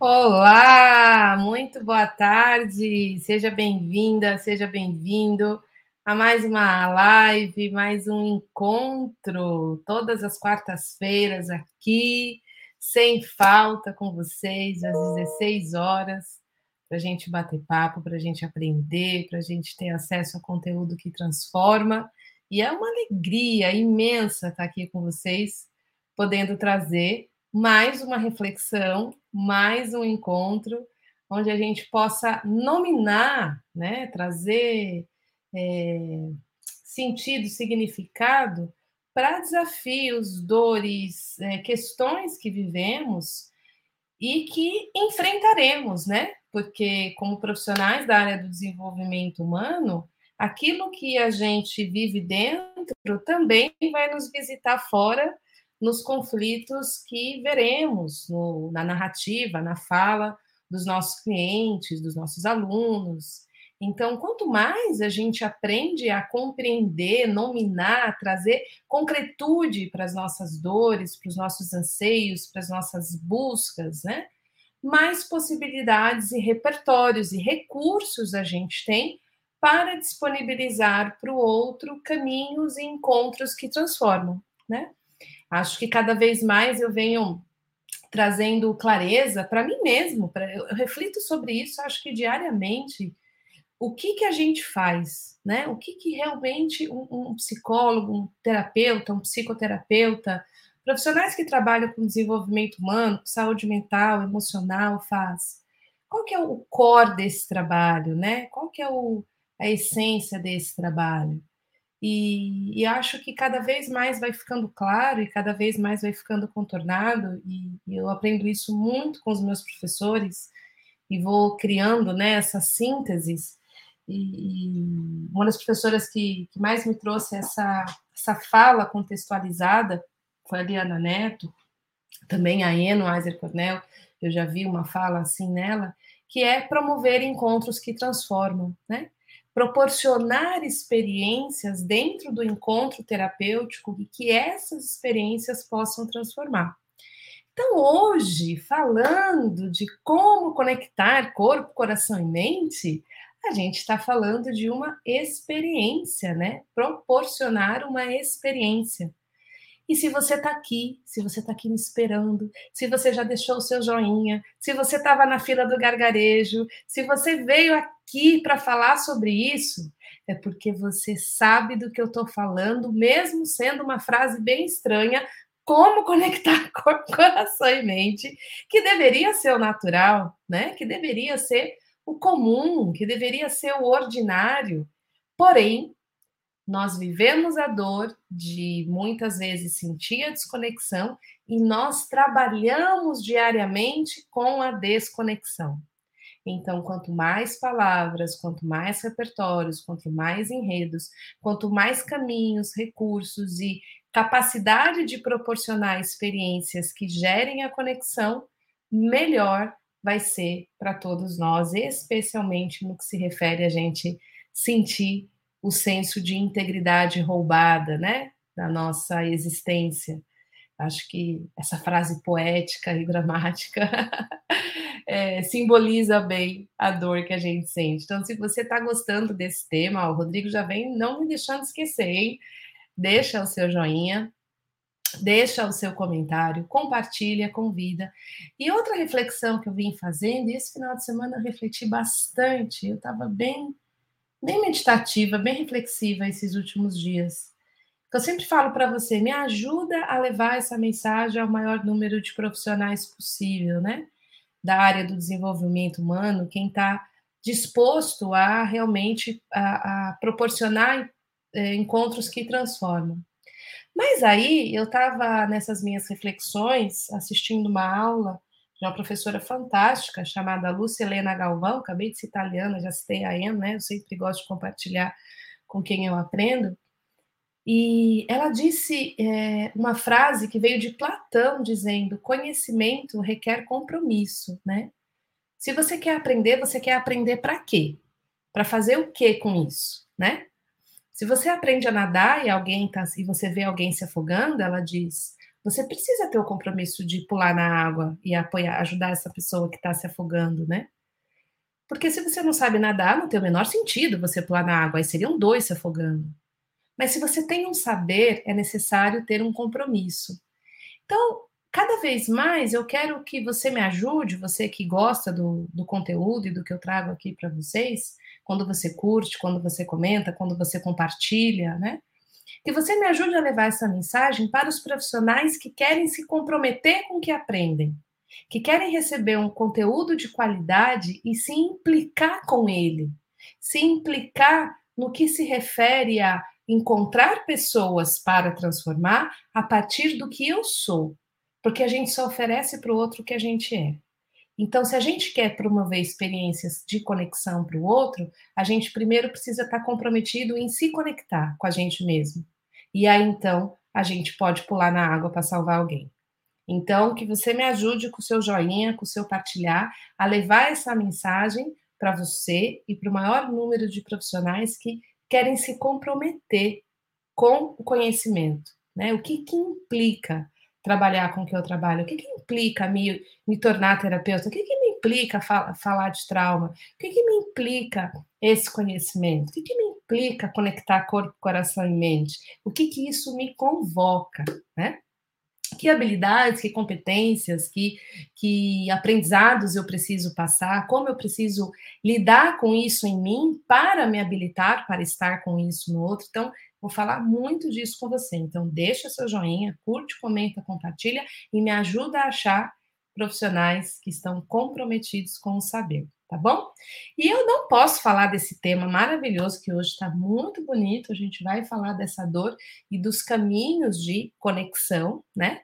Olá, muito boa tarde. Seja bem-vinda, seja bem-vindo a mais uma live, mais um encontro, todas as quartas-feiras aqui, sem falta com vocês, às 16 horas, para a gente bater papo, para a gente aprender, para a gente ter acesso a conteúdo que transforma. E é uma alegria imensa estar aqui com vocês, podendo trazer mais uma reflexão, mais um encontro, onde a gente possa nominar, né, trazer é, sentido, significado para desafios, dores, é, questões que vivemos e que enfrentaremos, né? Porque, como profissionais da área do desenvolvimento humano, aquilo que a gente vive dentro também vai nos visitar fora nos conflitos que veremos no, na narrativa, na fala dos nossos clientes, dos nossos alunos. Então, quanto mais a gente aprende a compreender, nominar, trazer concretude para as nossas dores, para os nossos anseios, para as nossas buscas, né? mais possibilidades e repertórios e recursos a gente tem para disponibilizar para o outro caminhos e encontros que transformam, né? Acho que cada vez mais eu venho trazendo clareza para mim mesmo, pra, eu reflito sobre isso, acho que diariamente, o que que a gente faz, né? O que que realmente um, um psicólogo, um terapeuta, um psicoterapeuta, profissionais que trabalham com desenvolvimento humano, com saúde mental, emocional, faz? Qual que é o core desse trabalho, né? Qual que é o, a essência desse trabalho? E, e, acho que cada vez mais vai ficando claro e cada vez mais vai ficando contornado, e, e eu aprendo isso muito com os meus professores e vou criando né, essas sínteses. E, e uma das professoras que, que, mais me trouxe essa, essa fala contextualizada foi a Liana Neto, também a Eno Aiser Cornell, eu já vi uma fala assim nela, que é promover encontros que transformam, né? Proporcionar experiências dentro do encontro terapêutico e que essas experiências possam transformar. Então, hoje, falando de como conectar corpo, coração e mente, a gente está falando de uma experiência, né? Proporcionar uma experiência. E se você está aqui, se você está aqui me esperando, se você já deixou o seu joinha, se você estava na fila do gargarejo, se você veio aqui para falar sobre isso, é porque você sabe do que eu estou falando, mesmo sendo uma frase bem estranha, como conectar coração e mente, que deveria ser o natural, né? Que deveria ser o comum, que deveria ser o ordinário. Porém, nós vivemos a dor de muitas vezes sentir a desconexão e nós trabalhamos diariamente com a desconexão. Então, quanto mais palavras, quanto mais repertórios, quanto mais enredos, quanto mais caminhos, recursos e capacidade de proporcionar experiências que gerem a conexão, melhor vai ser para todos nós, especialmente no que se refere a gente sentir o senso de integridade roubada, né, da nossa existência. Acho que essa frase poética e dramática é, simboliza bem a dor que a gente sente. Então, se você está gostando desse tema, o Rodrigo já vem não me deixando esquecer, hein? Deixa o seu joinha, deixa o seu comentário, compartilha, convida. E outra reflexão que eu vim fazendo, e esse final de semana eu refleti bastante, eu estava bem bem meditativa, bem reflexiva esses últimos dias. Eu sempre falo para você, me ajuda a levar essa mensagem ao maior número de profissionais possível, né? Da área do desenvolvimento humano, quem está disposto a realmente a, a proporcionar é, encontros que transformam. Mas aí eu estava nessas minhas reflexões, assistindo uma aula de uma professora fantástica chamada Lúcia Helena Galvão, acabei de citar a Liana, já citei a Ian, né? Eu sempre gosto de compartilhar com quem eu aprendo. E ela disse é, uma frase que veio de Platão, dizendo: conhecimento requer compromisso, né? Se você quer aprender, você quer aprender para quê? Para fazer o quê com isso, né? Se você aprende a nadar e alguém tá, e você vê alguém se afogando, ela diz: você precisa ter o compromisso de pular na água e apoiar, ajudar essa pessoa que está se afogando, né? Porque se você não sabe nadar, não tem o menor sentido você pular na água, aí seriam dois se afogando. Mas se você tem um saber, é necessário ter um compromisso. Então, cada vez mais eu quero que você me ajude, você que gosta do, do conteúdo e do que eu trago aqui para vocês, quando você curte, quando você comenta, quando você compartilha, né? Que você me ajude a levar essa mensagem para os profissionais que querem se comprometer com o que aprendem, que querem receber um conteúdo de qualidade e se implicar com ele, se implicar no que se refere a encontrar pessoas para transformar a partir do que eu sou, porque a gente só oferece para o outro o que a gente é. Então, se a gente quer promover experiências de conexão para o outro, a gente primeiro precisa estar comprometido em se conectar com a gente mesmo. E aí, então, a gente pode pular na água para salvar alguém. Então, que você me ajude com o seu joinha, com o seu partilhar, a levar essa mensagem para você e para o maior número de profissionais que querem se comprometer com o conhecimento. Né? O que, que implica trabalhar com o que eu trabalho? O que, que implica me, me tornar terapeuta? O que, que me implica fa falar de trauma? O que, que me implica esse conhecimento? O que, que me implica conectar corpo, coração e mente? O que, que isso me convoca? Né? que habilidades, que competências, que, que aprendizados eu preciso passar, como eu preciso lidar com isso em mim para me habilitar para estar com isso no outro. Então, vou falar muito disso com você. Então, deixa seu joinha, curte, comenta, compartilha e me ajuda a achar profissionais que estão comprometidos com o saber, tá bom? E eu não posso falar desse tema maravilhoso que hoje está muito bonito. A gente vai falar dessa dor e dos caminhos de conexão, né?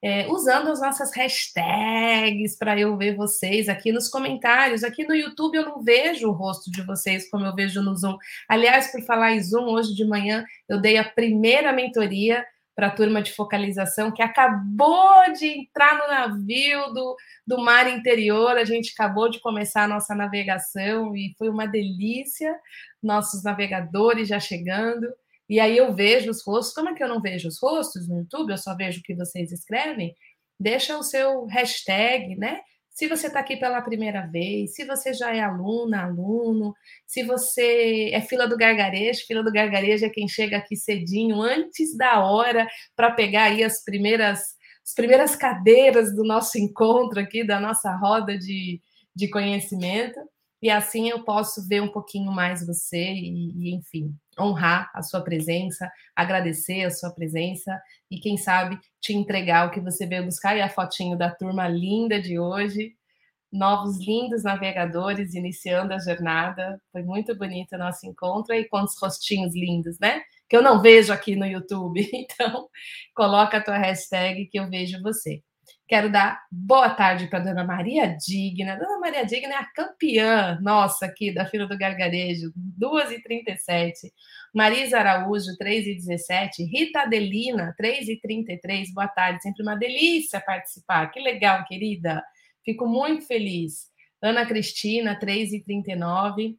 É, usando as nossas hashtags para eu ver vocês aqui nos comentários. Aqui no YouTube eu não vejo o rosto de vocês como eu vejo no Zoom. Aliás, por falar em Zoom, hoje de manhã eu dei a primeira mentoria para a turma de focalização que acabou de entrar no navio do, do mar interior. A gente acabou de começar a nossa navegação e foi uma delícia. Nossos navegadores já chegando. E aí eu vejo os rostos. Como é que eu não vejo os rostos no YouTube? Eu só vejo o que vocês escrevem. Deixa o seu hashtag, né? se você está aqui pela primeira vez, se você já é aluna, aluno, se você é fila do gargarejo, fila do gargarejo é quem chega aqui cedinho, antes da hora, para pegar aí as primeiras, as primeiras cadeiras do nosso encontro aqui, da nossa roda de, de conhecimento, e assim eu posso ver um pouquinho mais você e, e enfim, honrar a sua presença, agradecer a sua presença e, quem sabe, te entregar o que você veio buscar e a fotinho da turma linda de hoje. Novos lindos navegadores iniciando a jornada. Foi muito bonito o nosso encontro e quantos rostinhos lindos, né? Que eu não vejo aqui no YouTube. Então, coloca a tua hashtag que eu vejo você. Quero dar boa tarde para Dona Maria Digna. Dona Maria Digna é a campeã nossa aqui da fila do gargarejo, 2h37. Marisa Araújo, 3h17. Rita Adelina, 3h33. Boa tarde, sempre uma delícia participar. Que legal, querida. Fico muito feliz. Ana Cristina, 3h39.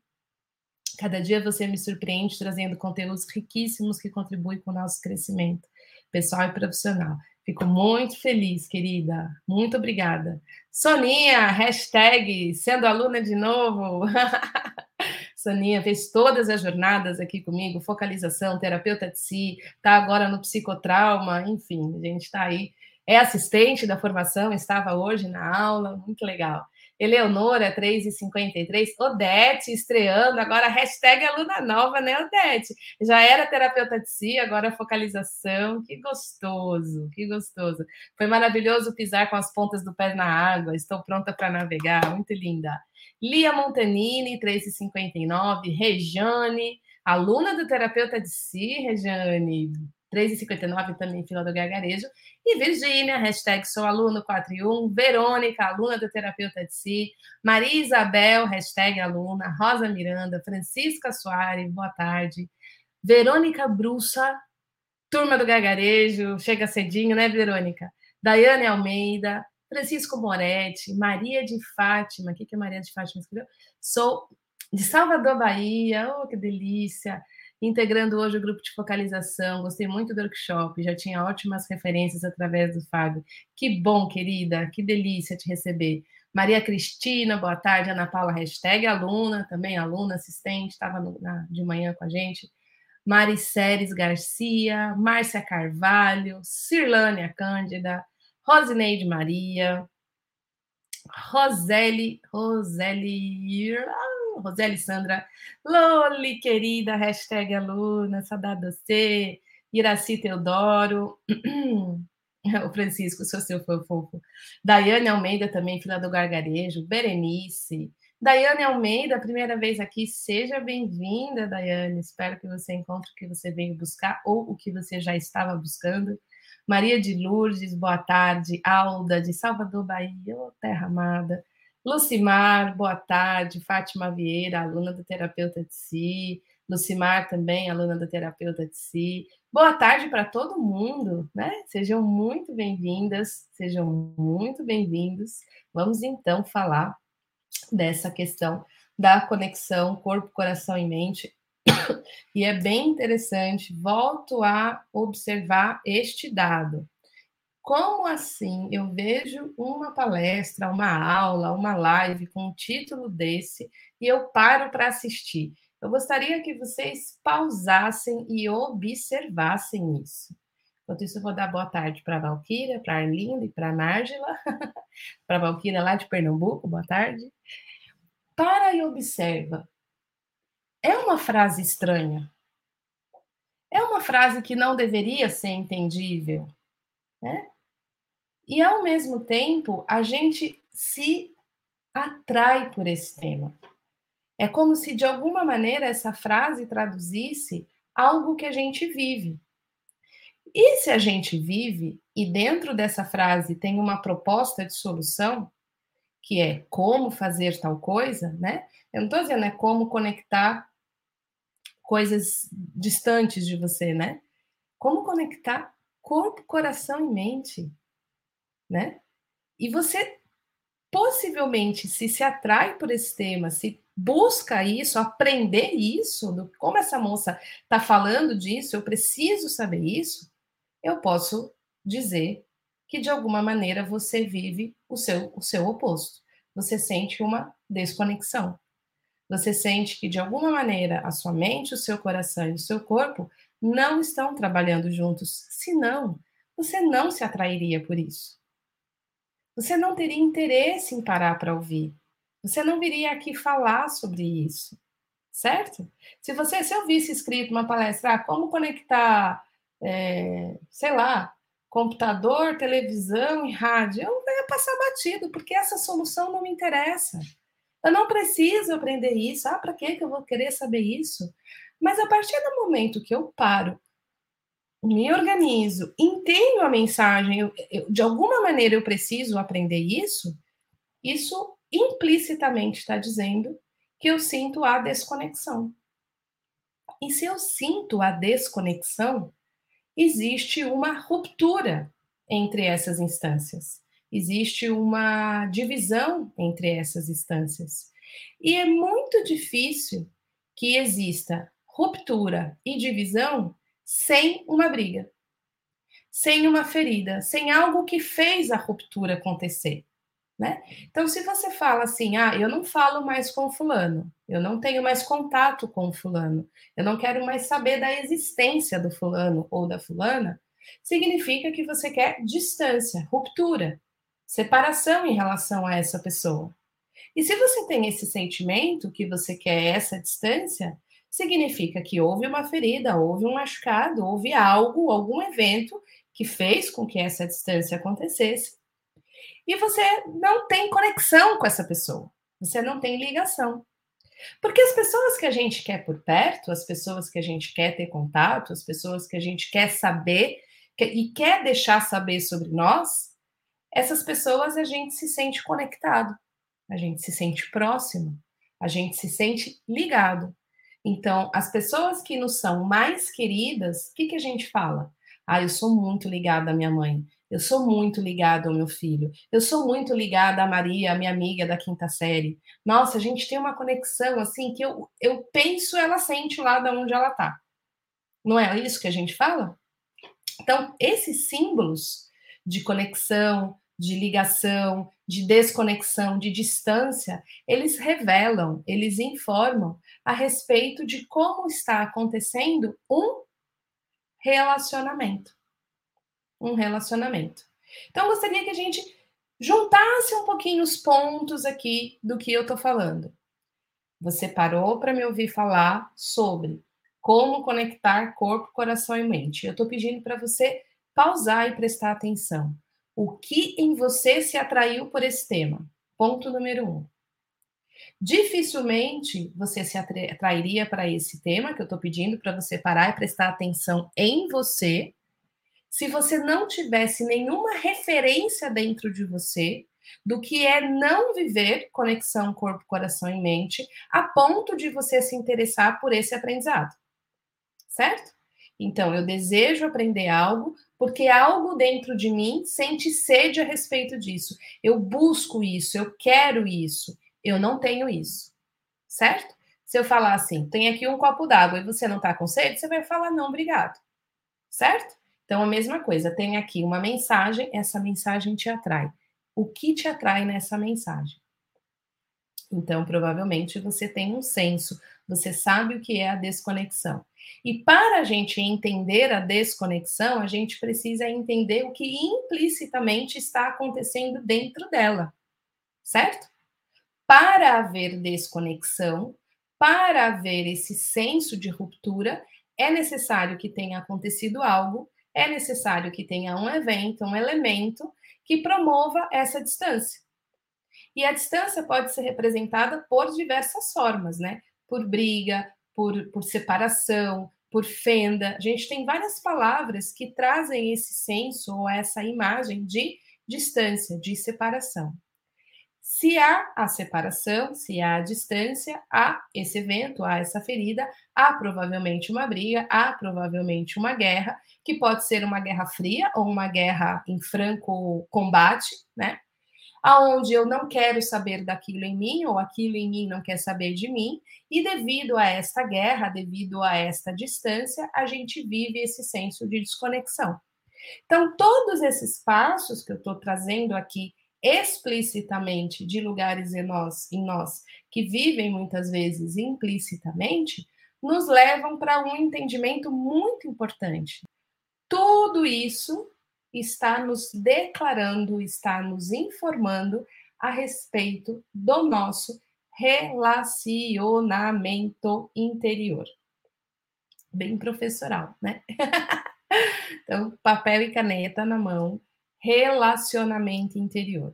Cada dia você me surpreende trazendo conteúdos riquíssimos que contribuem com o nosso crescimento pessoal e profissional. Fico muito feliz, querida. Muito obrigada. Soninha, hashtag sendo aluna de novo. Soninha fez todas as jornadas aqui comigo, focalização, terapeuta de si, está agora no psicotrauma, enfim, a gente está aí. É assistente da formação, estava hoje na aula, muito legal. Eleonora, 3,53. Odete estreando, agora hashtag aluna nova, né, Odete? Já era terapeuta de si, agora focalização. Que gostoso, que gostoso. Foi maravilhoso pisar com as pontas do pé na água. Estou pronta para navegar, muito linda. Lia Montanini, 3,59. Rejane, aluna do terapeuta de si, Rejane. 3,59 também, fila do gargarejo. E Virgínia, hashtag sou aluno 41. Verônica, aluna do terapeuta de si. Maria Isabel, hashtag aluna. Rosa Miranda, Francisca Soares, boa tarde. Verônica Brussa, turma do gargarejo, chega cedinho, né, Verônica? Daiane Almeida, Francisco Moretti, Maria de Fátima, o que, que é Maria de Fátima escreveu? Sou de Salvador, Bahia, oh, que delícia! Integrando hoje o grupo de focalização. Gostei muito do workshop, já tinha ótimas referências através do Fábio. Que bom, querida, que delícia te receber. Maria Cristina, boa tarde. Ana Paula, hashtag aluna, também aluna, assistente, estava de manhã com a gente. Mari Séries Garcia, Márcia Carvalho, Cirlânia Cândida, Rosineide Maria, Roseli, Roseli, Roseli Sandra, Loli, querida, hashtag aluna, saudade você, Iraci Teodoro, o Francisco, sou seu fofo, Daiane Almeida também, filha do Gargarejo, Berenice, Daiane Almeida, primeira vez aqui, seja bem-vinda, Daiane, espero que você encontre o que você veio buscar ou o que você já estava buscando, Maria de Lourdes, boa tarde. Alda, de Salvador, Bahia, oh, terra amada. Lucimar, boa tarde. Fátima Vieira, aluna do Terapeuta de Si. Lucimar também, aluna do Terapeuta de Si. Boa tarde para todo mundo, né? Sejam muito bem-vindas, sejam muito bem-vindos. Vamos então falar dessa questão da conexão corpo, coração e mente e é bem interessante, volto a observar este dado. Como assim eu vejo uma palestra, uma aula, uma live com um título desse e eu paro para assistir? Eu gostaria que vocês pausassem e observassem isso. Enquanto isso, eu vou dar boa tarde para a Valquíria, para a Arlinda e para a Nájila, para a Valquíria lá de Pernambuco, boa tarde. Para e observa é uma frase estranha. É uma frase que não deveria ser entendível, né? E ao mesmo tempo, a gente se atrai por esse tema. É como se de alguma maneira essa frase traduzisse algo que a gente vive. E se a gente vive e dentro dessa frase tem uma proposta de solução, que é como fazer tal coisa, né? Eu não estou dizendo é como conectar coisas distantes de você, né? Como conectar corpo, coração e mente, né? E você possivelmente se se atrai por esse tema, se busca isso, aprender isso, do, como essa moça está falando disso, eu preciso saber isso, eu posso dizer que de alguma maneira você vive o seu, o seu oposto. Você sente uma desconexão. Você sente que de alguma maneira a sua mente, o seu coração e o seu corpo não estão trabalhando juntos. Senão, você não se atrairia por isso. Você não teria interesse em parar para ouvir. Você não viria aqui falar sobre isso, certo? Se você, se eu visse escrito uma palestra, ah, como conectar, é, sei lá, computador, televisão e rádio, eu ia passar batido, porque essa solução não me interessa. Eu não preciso aprender isso. Ah, para que eu vou querer saber isso? Mas a partir do momento que eu paro, me organizo, entendo a mensagem, eu, eu, de alguma maneira eu preciso aprender isso, isso implicitamente está dizendo que eu sinto a desconexão. E se eu sinto a desconexão, existe uma ruptura entre essas instâncias existe uma divisão entre essas instâncias. E é muito difícil que exista ruptura e divisão sem uma briga, sem uma ferida, sem algo que fez a ruptura acontecer. Né? Então, se você fala assim, ah, eu não falo mais com fulano, eu não tenho mais contato com fulano, eu não quero mais saber da existência do fulano ou da fulana, significa que você quer distância, ruptura separação em relação a essa pessoa. E se você tem esse sentimento que você quer essa distância, significa que houve uma ferida, houve um machucado, houve algo, algum evento que fez com que essa distância acontecesse. E você não tem conexão com essa pessoa, você não tem ligação. Porque as pessoas que a gente quer por perto, as pessoas que a gente quer ter contato, as pessoas que a gente quer saber e quer deixar saber sobre nós, essas pessoas a gente se sente conectado, a gente se sente próximo, a gente se sente ligado. Então, as pessoas que nos são mais queridas, o que, que a gente fala? Ah, eu sou muito ligada à minha mãe, eu sou muito ligada ao meu filho, eu sou muito ligada à Maria, minha amiga da quinta série. Nossa, a gente tem uma conexão assim que eu, eu penso, ela sente lá de onde ela tá. Não é isso que a gente fala? Então, esses símbolos de conexão, de ligação, de desconexão, de distância, eles revelam, eles informam a respeito de como está acontecendo um relacionamento. Um relacionamento. Então, eu gostaria que a gente juntasse um pouquinho os pontos aqui do que eu estou falando. Você parou para me ouvir falar sobre como conectar corpo, coração e mente. Eu estou pedindo para você pausar e prestar atenção. O que em você se atraiu por esse tema? Ponto número um. Dificilmente você se atrairia para esse tema que eu estou pedindo para você parar e prestar atenção em você, se você não tivesse nenhuma referência dentro de você do que é não viver conexão corpo, coração e mente, a ponto de você se interessar por esse aprendizado. Certo? Então, eu desejo aprender algo porque algo dentro de mim sente sede a respeito disso. Eu busco isso, eu quero isso. Eu não tenho isso. Certo? Se eu falar assim, tem aqui um copo d'água e você não está com sede, você vai falar não, obrigado. Certo? Então, a mesma coisa, tem aqui uma mensagem, essa mensagem te atrai. O que te atrai nessa mensagem? Então, provavelmente você tem um senso, você sabe o que é a desconexão. E para a gente entender a desconexão, a gente precisa entender o que implicitamente está acontecendo dentro dela, certo? Para haver desconexão, para haver esse senso de ruptura, é necessário que tenha acontecido algo é necessário que tenha um evento, um elemento que promova essa distância. E a distância pode ser representada por diversas formas, né? Por briga, por, por separação, por fenda. A gente tem várias palavras que trazem esse senso ou essa imagem de distância, de separação. Se há a separação, se há a distância, há esse evento, há essa ferida, há provavelmente uma briga, há provavelmente uma guerra, que pode ser uma guerra fria ou uma guerra em franco combate, né? Aonde eu não quero saber daquilo em mim ou aquilo em mim não quer saber de mim, e devido a esta guerra, devido a esta distância, a gente vive esse senso de desconexão. Então, todos esses passos que eu estou trazendo aqui explicitamente de lugares em nós, em nós que vivem muitas vezes implicitamente, nos levam para um entendimento muito importante. Tudo isso está nos declarando, está nos informando a respeito do nosso relacionamento interior. Bem professoral, né? então, papel e caneta na mão, relacionamento interior.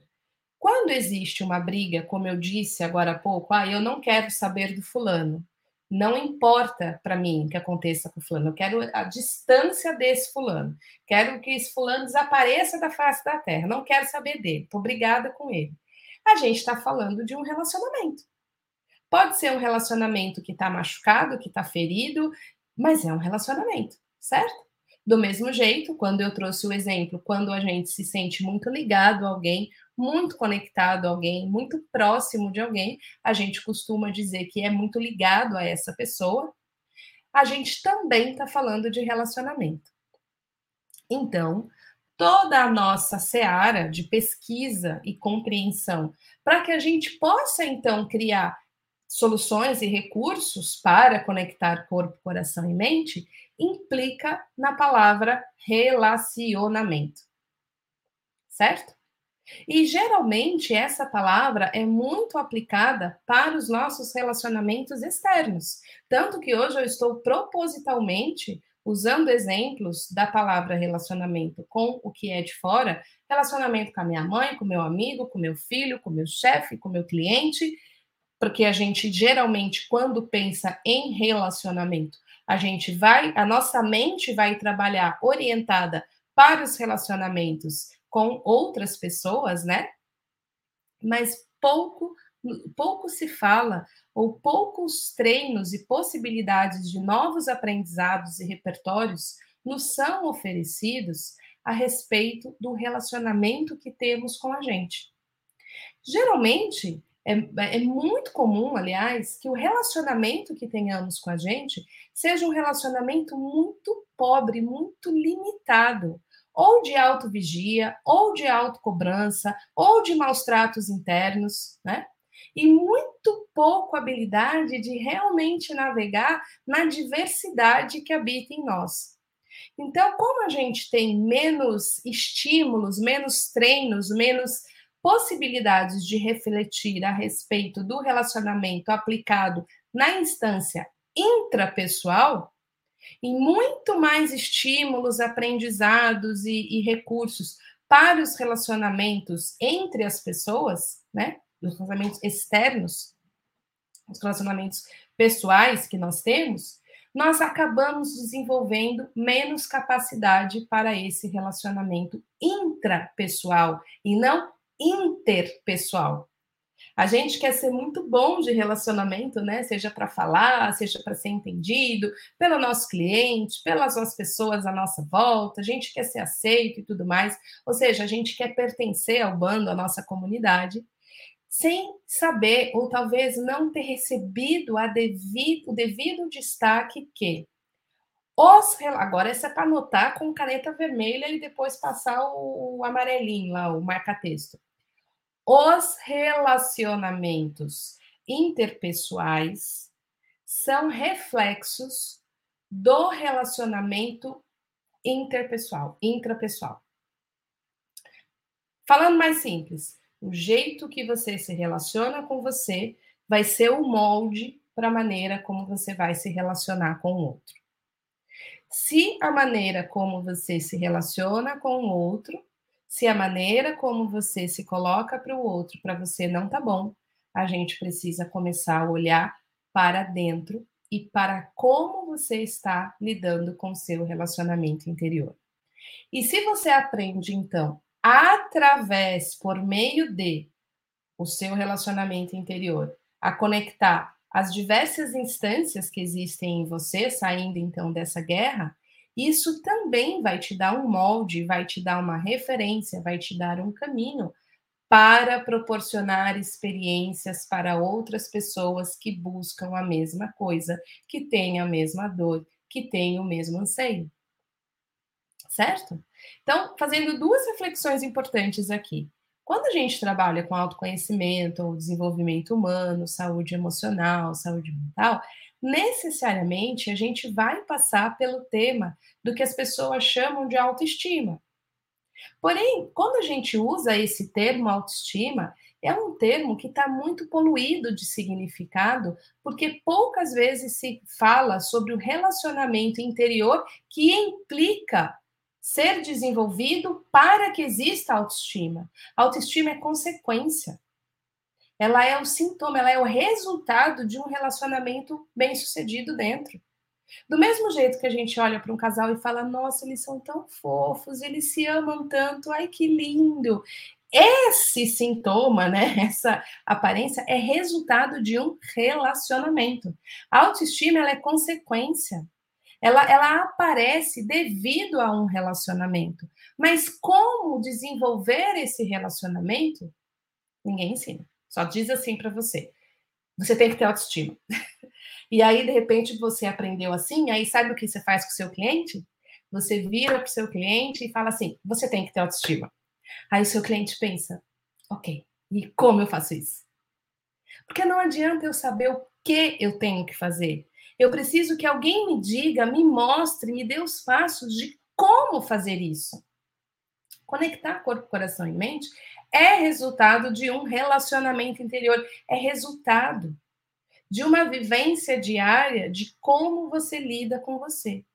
Quando existe uma briga, como eu disse agora há pouco, ah, eu não quero saber do fulano. Não importa para mim que aconteça com o fulano, eu quero a distância desse fulano. Quero que esse fulano desapareça da face da terra. Não quero saber dele. Estou brigada com ele. A gente está falando de um relacionamento. Pode ser um relacionamento que está machucado, que está ferido, mas é um relacionamento, certo? Do mesmo jeito, quando eu trouxe o exemplo, quando a gente se sente muito ligado a alguém, muito conectado a alguém, muito próximo de alguém, a gente costuma dizer que é muito ligado a essa pessoa, a gente também está falando de relacionamento. Então, toda a nossa seara de pesquisa e compreensão, para que a gente possa então criar soluções e recursos para conectar corpo, coração e mente, implica na palavra relacionamento. Certo? E geralmente essa palavra é muito aplicada para os nossos relacionamentos externos. Tanto que hoje eu estou propositalmente usando exemplos da palavra relacionamento com o que é de fora, relacionamento com a minha mãe, com meu amigo, com meu filho, com meu chefe, com meu cliente, porque a gente geralmente quando pensa em relacionamento, a gente vai, a nossa mente vai trabalhar orientada para os relacionamentos com outras pessoas, né? Mas pouco pouco se fala ou poucos treinos e possibilidades de novos aprendizados e repertórios nos são oferecidos a respeito do relacionamento que temos com a gente. Geralmente, é, é, muito comum, aliás, que o relacionamento que tenhamos com a gente seja um relacionamento muito pobre, muito limitado, ou de autovigia, ou de autocobrança, ou de maus tratos internos, né? E muito pouco habilidade de realmente navegar na diversidade que habita em nós. Então, como a gente tem menos estímulos, menos treinos, menos possibilidades de refletir a respeito do relacionamento aplicado na instância intrapessoal, e muito mais estímulos, aprendizados e, e recursos para os relacionamentos entre as pessoas, né? Os relacionamentos externos, os relacionamentos pessoais que nós temos, nós acabamos desenvolvendo menos capacidade para esse relacionamento intrapessoal e não interpessoal. A gente quer ser muito bom de relacionamento, né? Seja para falar, seja para ser entendido, pelo nosso cliente, pelas outras pessoas à nossa volta, a gente quer ser aceito e tudo mais. Ou seja, a gente quer pertencer ao bando, à nossa comunidade, sem saber, ou talvez não ter recebido devido, o devido destaque que os, agora essa é para anotar com caneta vermelha e depois passar o, o amarelinho lá, o marca-texto. Os relacionamentos interpessoais são reflexos do relacionamento interpessoal, intrapessoal. Falando mais simples, o jeito que você se relaciona com você vai ser o molde para a maneira como você vai se relacionar com o outro. Se a maneira como você se relaciona com o outro se a maneira como você se coloca para o outro, para você não tá bom, a gente precisa começar a olhar para dentro e para como você está lidando com seu relacionamento interior. E se você aprende, então, através, por meio de o seu relacionamento interior, a conectar as diversas instâncias que existem em você, saindo então dessa guerra, isso também vai te dar um molde, vai te dar uma referência, vai te dar um caminho para proporcionar experiências para outras pessoas que buscam a mesma coisa, que têm a mesma dor, que têm o mesmo anseio. Certo? Então, fazendo duas reflexões importantes aqui. Quando a gente trabalha com autoconhecimento, ou desenvolvimento humano, saúde emocional, saúde mental, necessariamente a gente vai passar pelo tema do que as pessoas chamam de autoestima. Porém, quando a gente usa esse termo autoestima, é um termo que está muito poluído de significado, porque poucas vezes se fala sobre o relacionamento interior que implica ser desenvolvido para que exista autoestima. autoestima é consequência ela é o sintoma, ela é o resultado de um relacionamento bem sucedido dentro. Do mesmo jeito que a gente olha para um casal e fala, nossa, eles são tão fofos, eles se amam tanto, ai que lindo. Esse sintoma, né, essa aparência é resultado de um relacionamento. A autoestima ela é consequência. Ela, ela aparece devido a um relacionamento. Mas como desenvolver esse relacionamento? Ninguém ensina. Só diz assim para você. Você tem que ter autoestima. e aí, de repente, você aprendeu assim, aí sabe o que você faz com o seu cliente? Você vira para o seu cliente e fala assim: você tem que ter autoestima. Aí o seu cliente pensa: ok, e como eu faço isso? Porque não adianta eu saber o que eu tenho que fazer. Eu preciso que alguém me diga, me mostre, me dê os passos de como fazer isso. Conectar corpo, coração e mente é resultado de um relacionamento interior, é resultado de uma vivência diária de como você lida com você.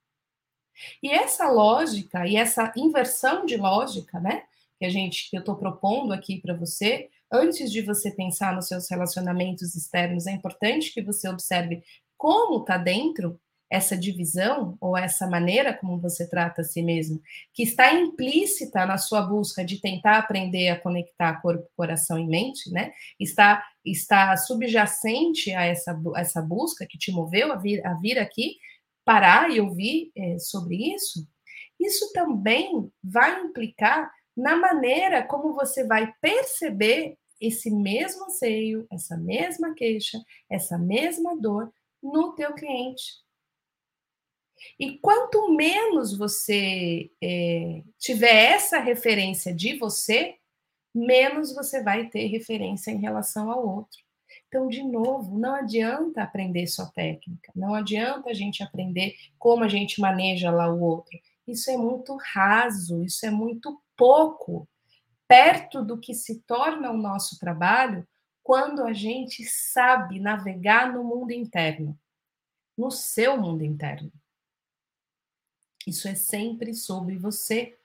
E essa lógica e essa inversão de lógica, né, que a gente que eu estou propondo aqui para você, antes de você pensar nos seus relacionamentos externos, é importante que você observe como está dentro essa divisão ou essa maneira como você trata a si mesmo, que está implícita na sua busca de tentar aprender a conectar corpo, coração e mente, né? Está está subjacente a essa, essa busca que te moveu a vir, a vir aqui parar e ouvir é, sobre isso. Isso também vai implicar na maneira como você vai perceber esse mesmo anseio, essa mesma queixa, essa mesma dor no teu cliente. E quanto menos você é, tiver essa referência de você, menos você vai ter referência em relação ao outro. Então, de novo, não adianta aprender só técnica, não adianta a gente aprender como a gente maneja lá o outro. Isso é muito raso, isso é muito pouco, perto do que se torna o nosso trabalho quando a gente sabe navegar no mundo interno, no seu mundo interno. Isso é sempre sobre você,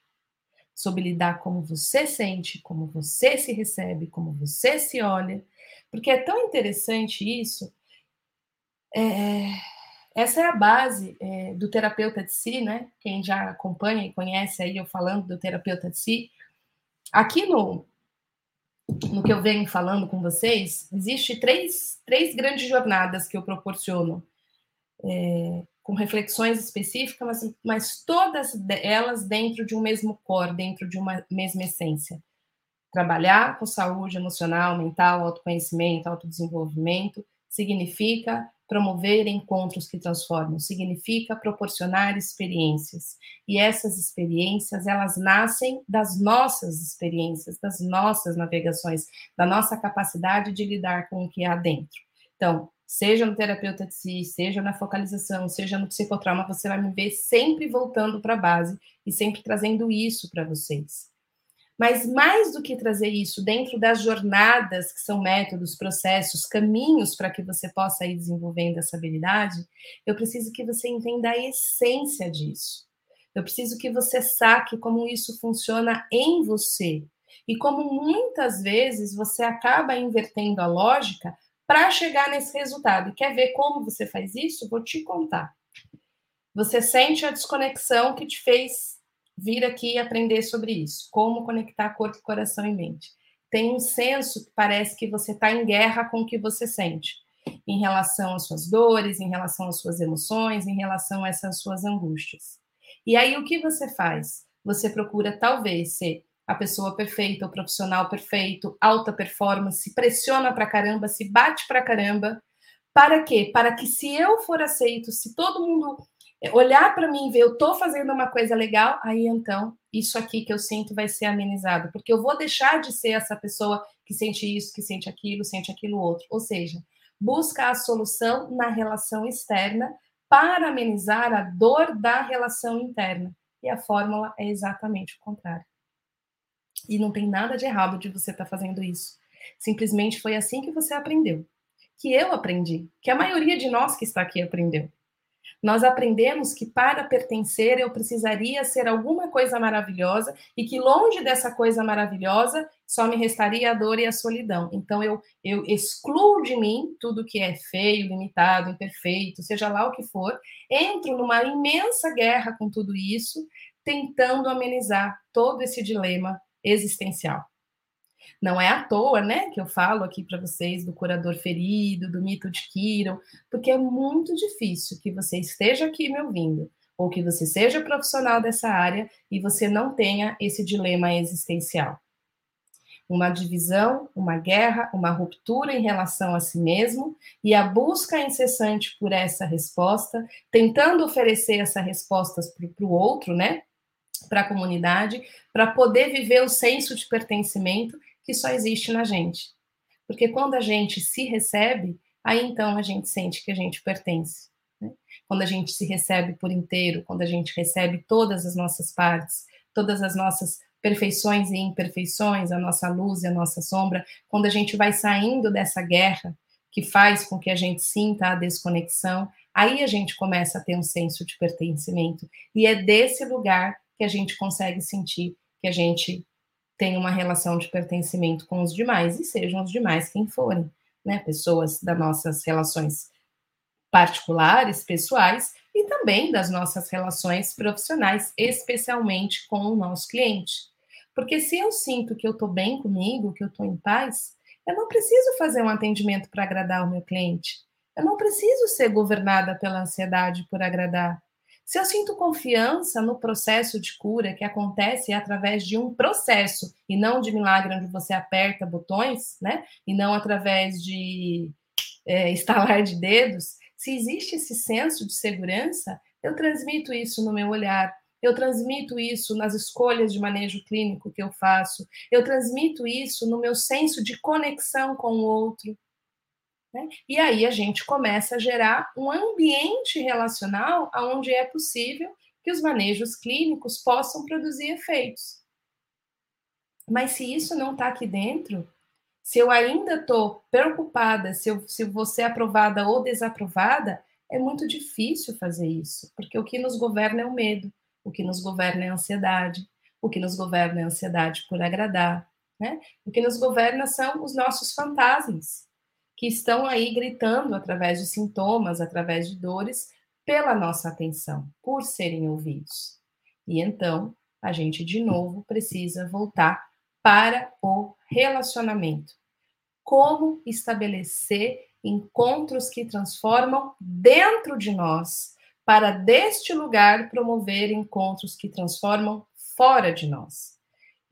sobre lidar como você sente, como você se recebe, como você se olha, porque é tão interessante isso. É, essa é a base é, do terapeuta de si, né? Quem já acompanha e conhece aí eu falando do terapeuta de si. Aqui no, no que eu venho falando com vocês, existe três, três grandes jornadas que eu proporciono. É, com reflexões específicas, mas, mas todas elas dentro de um mesmo core, dentro de uma mesma essência. Trabalhar com saúde emocional, mental, autoconhecimento, autodesenvolvimento significa promover encontros que transformam, significa proporcionar experiências. E essas experiências, elas nascem das nossas experiências, das nossas navegações, da nossa capacidade de lidar com o que há dentro. Então, seja no terapeuta de si, seja na focalização, seja no psicotrauma, você vai me ver sempre voltando para a base e sempre trazendo isso para vocês. Mas mais do que trazer isso dentro das jornadas, que são métodos, processos, caminhos para que você possa ir desenvolvendo essa habilidade, eu preciso que você entenda a essência disso. Eu preciso que você saque como isso funciona em você. E como muitas vezes você acaba invertendo a lógica para chegar nesse resultado. E quer ver como você faz isso? Vou te contar. Você sente a desconexão que te fez vir aqui e aprender sobre isso. Como conectar corpo, coração e mente. Tem um senso que parece que você está em guerra com o que você sente, em relação às suas dores, em relação às suas emoções, em relação a essas suas angústias. E aí o que você faz? Você procura talvez ser a pessoa perfeita, o profissional perfeito, alta performance, pressiona pra caramba, se bate pra caramba. Para quê? Para que se eu for aceito, se todo mundo olhar para mim e ver eu tô fazendo uma coisa legal, aí então isso aqui que eu sinto vai ser amenizado, porque eu vou deixar de ser essa pessoa que sente isso, que sente aquilo, sente aquilo outro. Ou seja, busca a solução na relação externa para amenizar a dor da relação interna. E a fórmula é exatamente o contrário. E não tem nada de errado de você estar tá fazendo isso. Simplesmente foi assim que você aprendeu. Que eu aprendi. Que a maioria de nós que está aqui aprendeu. Nós aprendemos que para pertencer eu precisaria ser alguma coisa maravilhosa e que longe dessa coisa maravilhosa só me restaria a dor e a solidão. Então eu, eu excluo de mim tudo que é feio, limitado, imperfeito, seja lá o que for, entro numa imensa guerra com tudo isso, tentando amenizar todo esse dilema existencial. Não é à toa, né, que eu falo aqui para vocês do curador ferido, do mito de Kiron, porque é muito difícil que você esteja aqui me ouvindo, ou que você seja profissional dessa área e você não tenha esse dilema existencial. Uma divisão, uma guerra, uma ruptura em relação a si mesmo e a busca incessante por essa resposta, tentando oferecer essa resposta para o outro, né? para a comunidade, para poder viver o senso de pertencimento que só existe na gente. Porque quando a gente se recebe, aí então a gente sente que a gente pertence. Né? Quando a gente se recebe por inteiro, quando a gente recebe todas as nossas partes, todas as nossas perfeições e imperfeições, a nossa luz e a nossa sombra, quando a gente vai saindo dessa guerra que faz com que a gente sinta a desconexão, aí a gente começa a ter um senso de pertencimento. E é desse lugar que a gente consegue sentir que a gente tem uma relação de pertencimento com os demais, e sejam os demais quem forem, né? Pessoas das nossas relações particulares, pessoais, e também das nossas relações profissionais, especialmente com o nosso cliente. Porque se eu sinto que eu estou bem comigo, que eu estou em paz, eu não preciso fazer um atendimento para agradar o meu cliente. Eu não preciso ser governada pela ansiedade por agradar. Se eu sinto confiança no processo de cura que acontece através de um processo e não de milagre onde você aperta botões, né? E não através de é, estalar de dedos, se existe esse senso de segurança, eu transmito isso no meu olhar, eu transmito isso nas escolhas de manejo clínico que eu faço, eu transmito isso no meu senso de conexão com o outro. Né? E aí a gente começa a gerar um ambiente relacional onde é possível que os manejos clínicos possam produzir efeitos. Mas se isso não está aqui dentro, se eu ainda estou preocupada se, eu, se vou ser aprovada ou desaprovada, é muito difícil fazer isso, porque o que nos governa é o medo, o que nos governa é a ansiedade, o que nos governa é a ansiedade por agradar, né? O que nos governa são os nossos fantasmas, que estão aí gritando através de sintomas, através de dores, pela nossa atenção, por serem ouvidos. E então, a gente de novo precisa voltar para o relacionamento. Como estabelecer encontros que transformam dentro de nós, para deste lugar promover encontros que transformam fora de nós.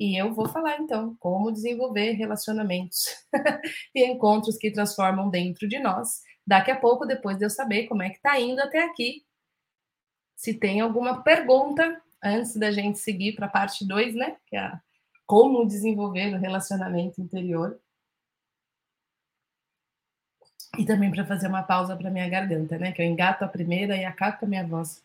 E eu vou falar então como desenvolver relacionamentos e encontros que transformam dentro de nós. Daqui a pouco, depois de eu saber como é que está indo até aqui. Se tem alguma pergunta antes da gente seguir para a parte 2, né? Que é como desenvolver o relacionamento interior. E também para fazer uma pausa para minha garganta, né? Que eu engato a primeira e acabo com a minha voz.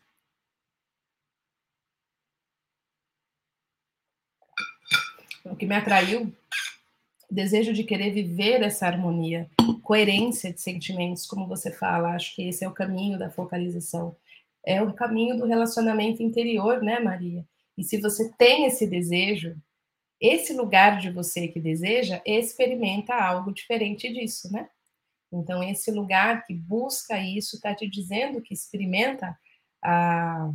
O que me atraiu, desejo de querer viver essa harmonia, coerência de sentimentos, como você fala, acho que esse é o caminho da focalização. É o caminho do relacionamento interior, né, Maria? E se você tem esse desejo, esse lugar de você que deseja, experimenta algo diferente disso, né? Então, esse lugar que busca isso está te dizendo que experimenta a,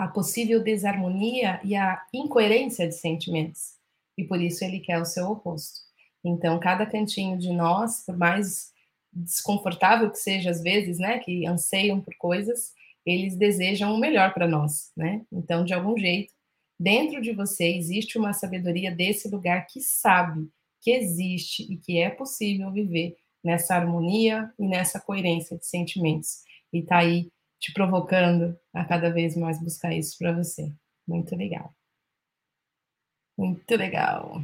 a possível desarmonia e a incoerência de sentimentos e por isso ele quer o seu oposto. Então, cada cantinho de nós, por mais desconfortável que seja às vezes, né, que anseiam por coisas, eles desejam o melhor para nós, né? Então, de algum jeito, dentro de você existe uma sabedoria desse lugar que sabe que existe e que é possível viver nessa harmonia e nessa coerência de sentimentos. E tá aí te provocando a cada vez mais buscar isso para você. Muito legal. Muito legal.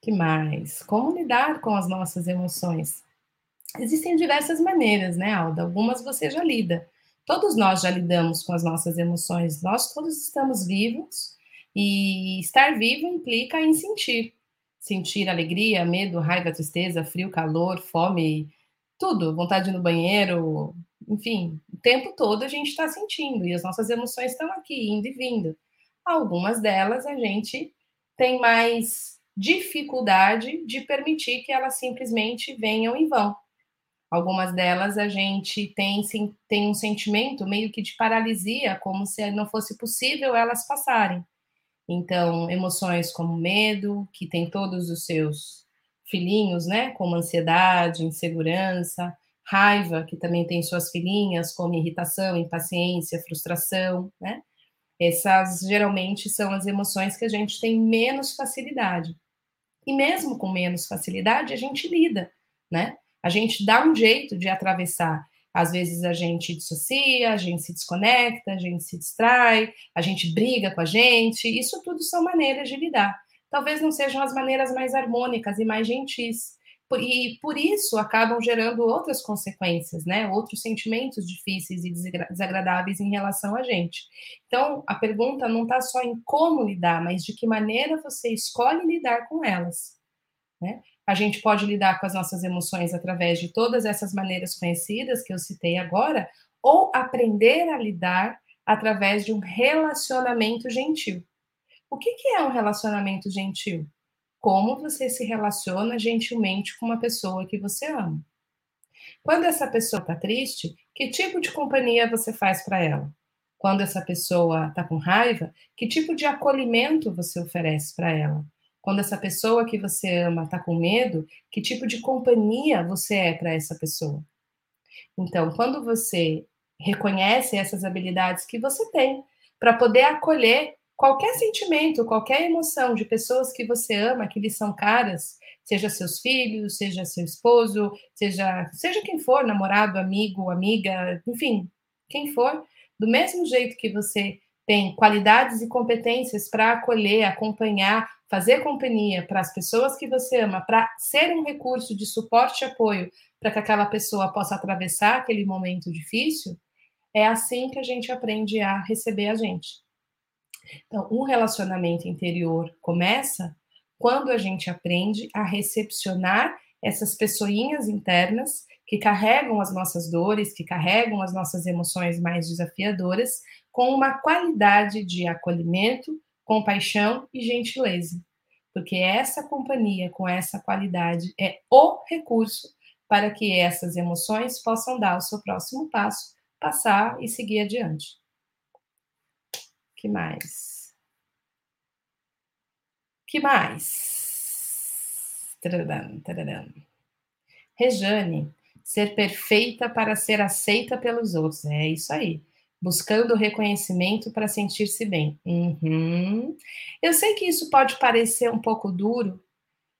Que mais? Como lidar com as nossas emoções? Existem diversas maneiras, né, Alda? Algumas você já lida. Todos nós já lidamos com as nossas emoções. Nós todos estamos vivos e estar vivo implica em sentir. Sentir alegria, medo, raiva, tristeza, frio, calor, fome, tudo, vontade no banheiro, enfim, o tempo todo a gente está sentindo e as nossas emoções estão aqui, indo e vindo. Algumas delas a gente tem mais dificuldade de permitir que elas simplesmente venham e vão. Algumas delas a gente tem, tem um sentimento meio que de paralisia, como se não fosse possível elas passarem. Então, emoções como medo, que tem todos os seus filhinhos, né? Como ansiedade, insegurança, raiva, que também tem suas filhinhas, como irritação, impaciência, frustração, né? Essas geralmente são as emoções que a gente tem menos facilidade. E mesmo com menos facilidade, a gente lida, né? A gente dá um jeito de atravessar. Às vezes a gente dissocia, a gente se desconecta, a gente se distrai, a gente briga com a gente. Isso tudo são maneiras de lidar. Talvez não sejam as maneiras mais harmônicas e mais gentis, e por isso acabam gerando outras consequências, né? Outros sentimentos difíceis e desagradáveis em relação a gente. Então, a pergunta não está só em como lidar, mas de que maneira você escolhe lidar com elas, né? A gente pode lidar com as nossas emoções através de todas essas maneiras conhecidas que eu citei agora, ou aprender a lidar através de um relacionamento gentil. O que, que é um relacionamento gentil? Como você se relaciona gentilmente com uma pessoa que você ama. Quando essa pessoa está triste, que tipo de companhia você faz para ela? Quando essa pessoa está com raiva, que tipo de acolhimento você oferece para ela? Quando essa pessoa que você ama está com medo, que tipo de companhia você é para essa pessoa? Então, quando você reconhece essas habilidades que você tem para poder acolher qualquer sentimento, qualquer emoção de pessoas que você ama, que lhe são caras, seja seus filhos, seja seu esposo, seja seja quem for, namorado, amigo, amiga, enfim, quem for, do mesmo jeito que você tem qualidades e competências para acolher, acompanhar, fazer companhia para as pessoas que você ama, para ser um recurso de suporte e apoio para que aquela pessoa possa atravessar aquele momento difícil, é assim que a gente aprende a receber a gente. Então, um relacionamento interior começa quando a gente aprende a recepcionar essas pessoinhas internas que carregam as nossas dores, que carregam as nossas emoções mais desafiadoras, com uma qualidade de acolhimento, compaixão e gentileza. Porque essa companhia com essa qualidade é o recurso para que essas emoções possam dar o seu próximo passo, passar e seguir adiante. Que mais? que mais? Tararam, tararam. Rejane, ser perfeita para ser aceita pelos outros. É isso aí. Buscando reconhecimento para sentir-se bem. Uhum. Eu sei que isso pode parecer um pouco duro,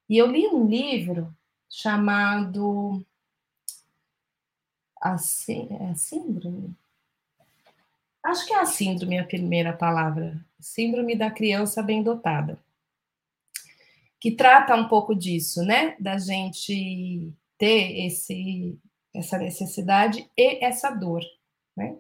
e eu li um livro chamado. A, sí... é síndrome? Acho que é a síndrome a primeira palavra. Síndrome da criança bem dotada. Que trata um pouco disso, né? Da gente ter esse, essa necessidade e essa dor, né?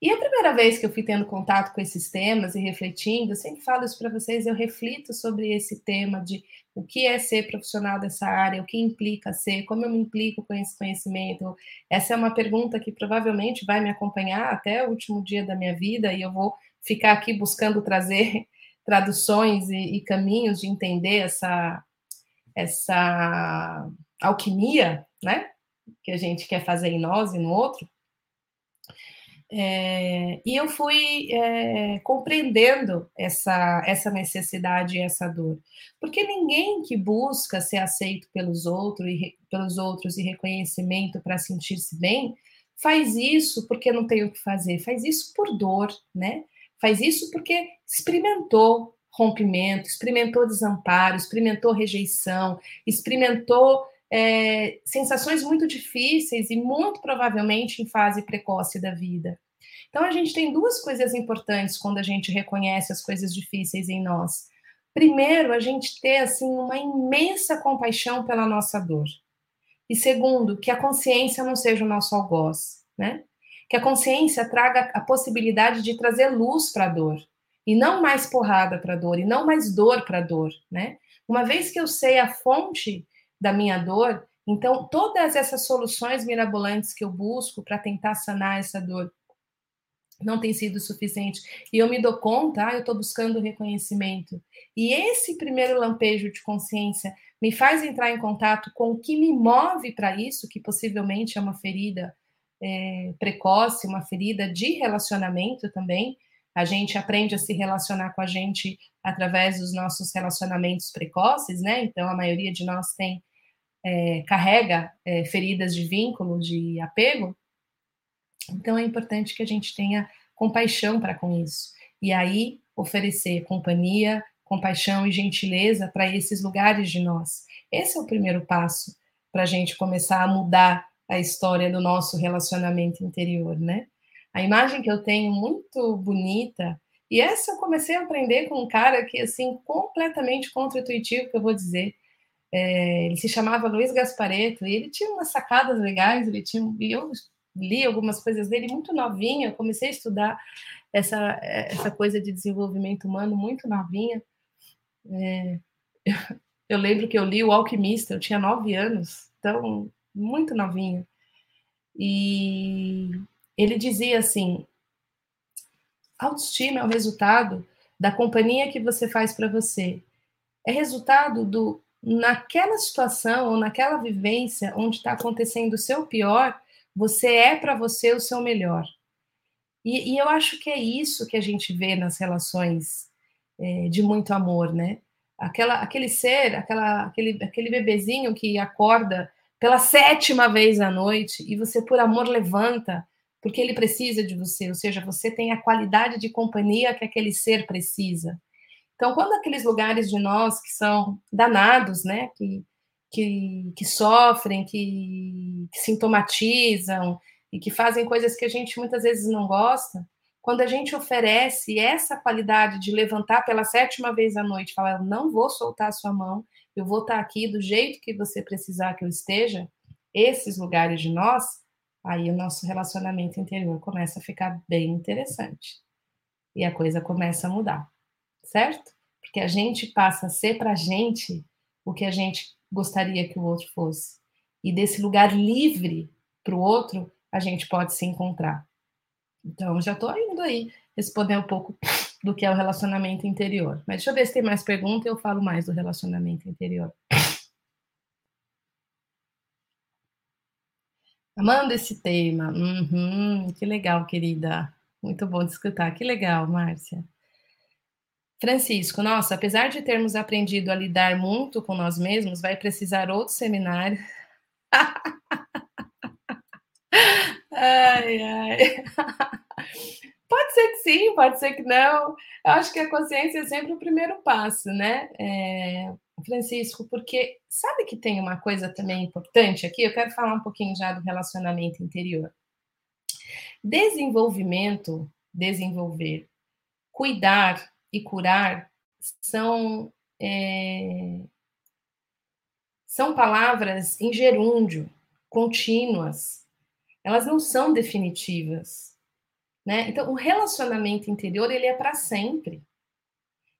E a primeira vez que eu fui tendo contato com esses temas e refletindo, eu sempre falo isso para vocês, eu reflito sobre esse tema de o que é ser profissional dessa área, o que implica ser, como eu me implico com esse conhecimento. Essa é uma pergunta que provavelmente vai me acompanhar até o último dia da minha vida e eu vou ficar aqui buscando trazer traduções e, e caminhos de entender essa essa alquimia, né? Que a gente quer fazer em nós e no outro. É, e eu fui é, compreendendo essa, essa necessidade e essa dor. Porque ninguém que busca ser aceito pelos, outro e, pelos outros e reconhecimento para sentir-se bem faz isso porque não tem o que fazer, faz isso por dor, né? Faz isso porque experimentou rompimento, experimentou desamparo, experimentou rejeição, experimentou é, sensações muito difíceis e muito provavelmente em fase precoce da vida. Então a gente tem duas coisas importantes quando a gente reconhece as coisas difíceis em nós. Primeiro, a gente ter assim uma imensa compaixão pela nossa dor. E segundo, que a consciência não seja o nosso algoz, né? Que a consciência traga a possibilidade de trazer luz para a dor e não mais porrada para a dor e não mais dor para a dor, né? Uma vez que eu sei a fonte da minha dor, então todas essas soluções mirabolantes que eu busco para tentar sanar essa dor não tem sido suficiente. E eu me dou conta, ah, eu estou buscando reconhecimento. E esse primeiro lampejo de consciência me faz entrar em contato com o que me move para isso, que possivelmente é uma ferida é, precoce, uma ferida de relacionamento também. A gente aprende a se relacionar com a gente através dos nossos relacionamentos precoces, né? Então a maioria de nós tem é, carrega é, feridas de vínculo, de apego, então é importante que a gente tenha compaixão para com isso. E aí oferecer companhia, compaixão e gentileza para esses lugares de nós. Esse é o primeiro passo para a gente começar a mudar a história do nosso relacionamento interior, né? A imagem que eu tenho muito bonita, e essa eu comecei a aprender com um cara que, assim, completamente contra-intuitivo, que eu vou dizer, é, ele se chamava Luiz Gaspareto e ele tinha umas sacadas legais, ele tinha, eu li algumas coisas dele muito novinha, comecei a estudar essa, essa coisa de desenvolvimento humano muito novinha. É, eu lembro que eu li O Alquimista, eu tinha nove anos, então, muito novinha. E ele dizia assim: autoestima é o resultado da companhia que você faz para você. É resultado do naquela situação ou naquela vivência onde está acontecendo o seu pior, você é para você o seu melhor. E, e, eu acho que é isso que a gente vê nas relações é, de muito amor, né? Aquela, aquele ser, aquela, aquele, aquele bebezinho que acorda pela sétima vez à noite e você, por amor, levanta porque ele precisa de você, ou seja, você tem a qualidade de companhia que aquele ser precisa. Então, quando aqueles lugares de nós que são danados, né, que, que, que sofrem, que, que sintomatizam e que fazem coisas que a gente muitas vezes não gosta, quando a gente oferece essa qualidade de levantar pela sétima vez à noite, falar, não vou soltar a sua mão, eu vou estar aqui do jeito que você precisar que eu esteja, esses lugares de nós, aí o nosso relacionamento interior começa a ficar bem interessante. E a coisa começa a mudar, certo? Porque a gente passa a ser para a gente o que a gente gostaria que o outro fosse. E desse lugar livre para o outro, a gente pode se encontrar. Então, já estou indo aí responder um pouco do que é o relacionamento interior. Mas deixa eu ver se tem mais pergunta e eu falo mais do relacionamento interior. Amando esse tema. Uhum, que legal, querida. Muito bom de escutar. Que legal, Márcia. Francisco, nossa, apesar de termos aprendido a lidar muito com nós mesmos, vai precisar outro seminário. ai, ai. Pode ser que sim, pode ser que não. Eu acho que a consciência é sempre o primeiro passo, né, é, Francisco? Porque sabe que tem uma coisa também importante aqui? Eu quero falar um pouquinho já do relacionamento interior. Desenvolvimento, desenvolver, cuidar e curar são é, são palavras em gerúndio, contínuas. Elas não são definitivas né? Então, o relacionamento interior ele é para sempre.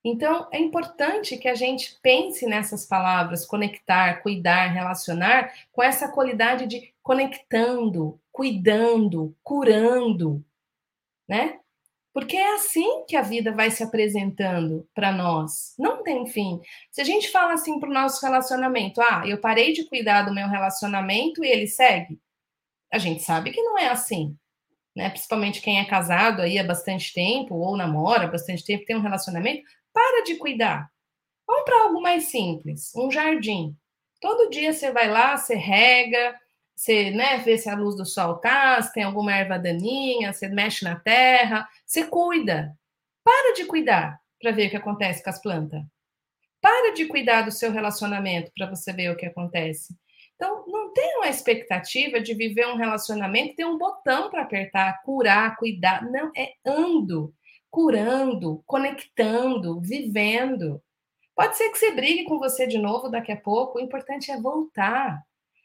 Então, é importante que a gente pense nessas palavras, conectar, cuidar, relacionar, com essa qualidade de conectando, cuidando, curando, né? Porque é assim que a vida vai se apresentando para nós. Não tem fim. Se a gente fala assim para o nosso relacionamento, ah, eu parei de cuidar do meu relacionamento e ele segue, a gente sabe que não é assim né? Principalmente quem é casado aí há bastante tempo ou namora há bastante tempo, tem um relacionamento, para de cuidar. Vamos para algo mais simples, um jardim. Todo dia você vai lá, você rega, você né, vê se a luz do sol tá, se tem alguma erva daninha, você mexe na terra, você cuida. Para de cuidar para ver o que acontece com as plantas. Para de cuidar do seu relacionamento para você ver o que acontece. Então, não tem uma expectativa de viver um relacionamento, ter um botão para apertar, curar, cuidar. Não, é ando, curando, conectando, vivendo. Pode ser que você brigue com você de novo daqui a pouco, o importante é voltar,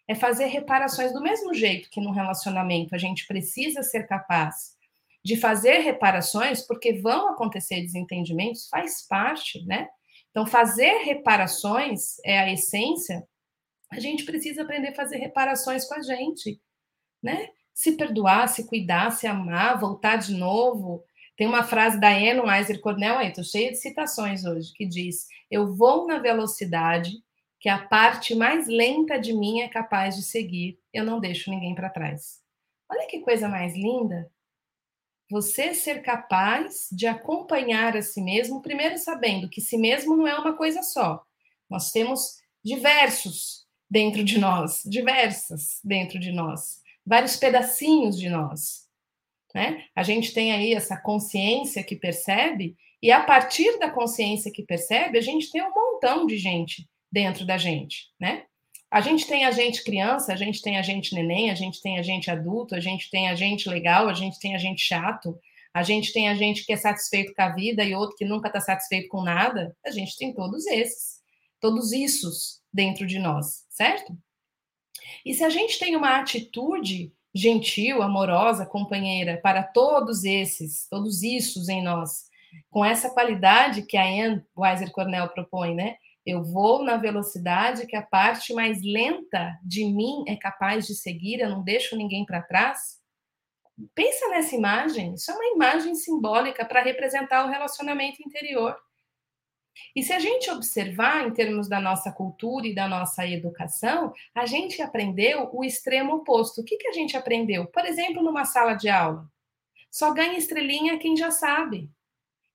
é fazer reparações do mesmo jeito que no relacionamento a gente precisa ser capaz de fazer reparações, porque vão acontecer desentendimentos, faz parte, né? Então, fazer reparações é a essência a gente precisa aprender a fazer reparações com a gente, né? Se perdoar, se cuidar, se amar, voltar de novo. Tem uma frase da Anne Weiser Cornell, aí, tô cheia de citações hoje, que diz: Eu vou na velocidade que a parte mais lenta de mim é capaz de seguir, eu não deixo ninguém para trás. Olha que coisa mais linda. Você ser capaz de acompanhar a si mesmo, primeiro sabendo que si mesmo não é uma coisa só. Nós temos diversos dentro de nós, diversas dentro de nós, vários pedacinhos de nós. Né? A gente tem aí essa consciência que percebe, e a partir da consciência que percebe, a gente tem um montão de gente dentro da gente, né? A gente tem a gente criança, a gente tem a gente neném, a gente tem a gente adulto, a gente tem a gente legal, a gente tem a gente chato, a gente tem a gente que é satisfeito com a vida e outro que nunca está satisfeito com nada. A gente tem todos esses, todos issos dentro de nós, certo? E se a gente tem uma atitude gentil, amorosa, companheira para todos esses, todos isso em nós, com essa qualidade que a Anne Weiser Cornell propõe, né? Eu vou na velocidade que a parte mais lenta de mim é capaz de seguir, eu não deixo ninguém para trás. Pensa nessa imagem, isso é uma imagem simbólica para representar o relacionamento interior. E se a gente observar em termos da nossa cultura e da nossa educação, a gente aprendeu o extremo oposto. O que, que a gente aprendeu? Por exemplo, numa sala de aula. Só ganha estrelinha quem já sabe.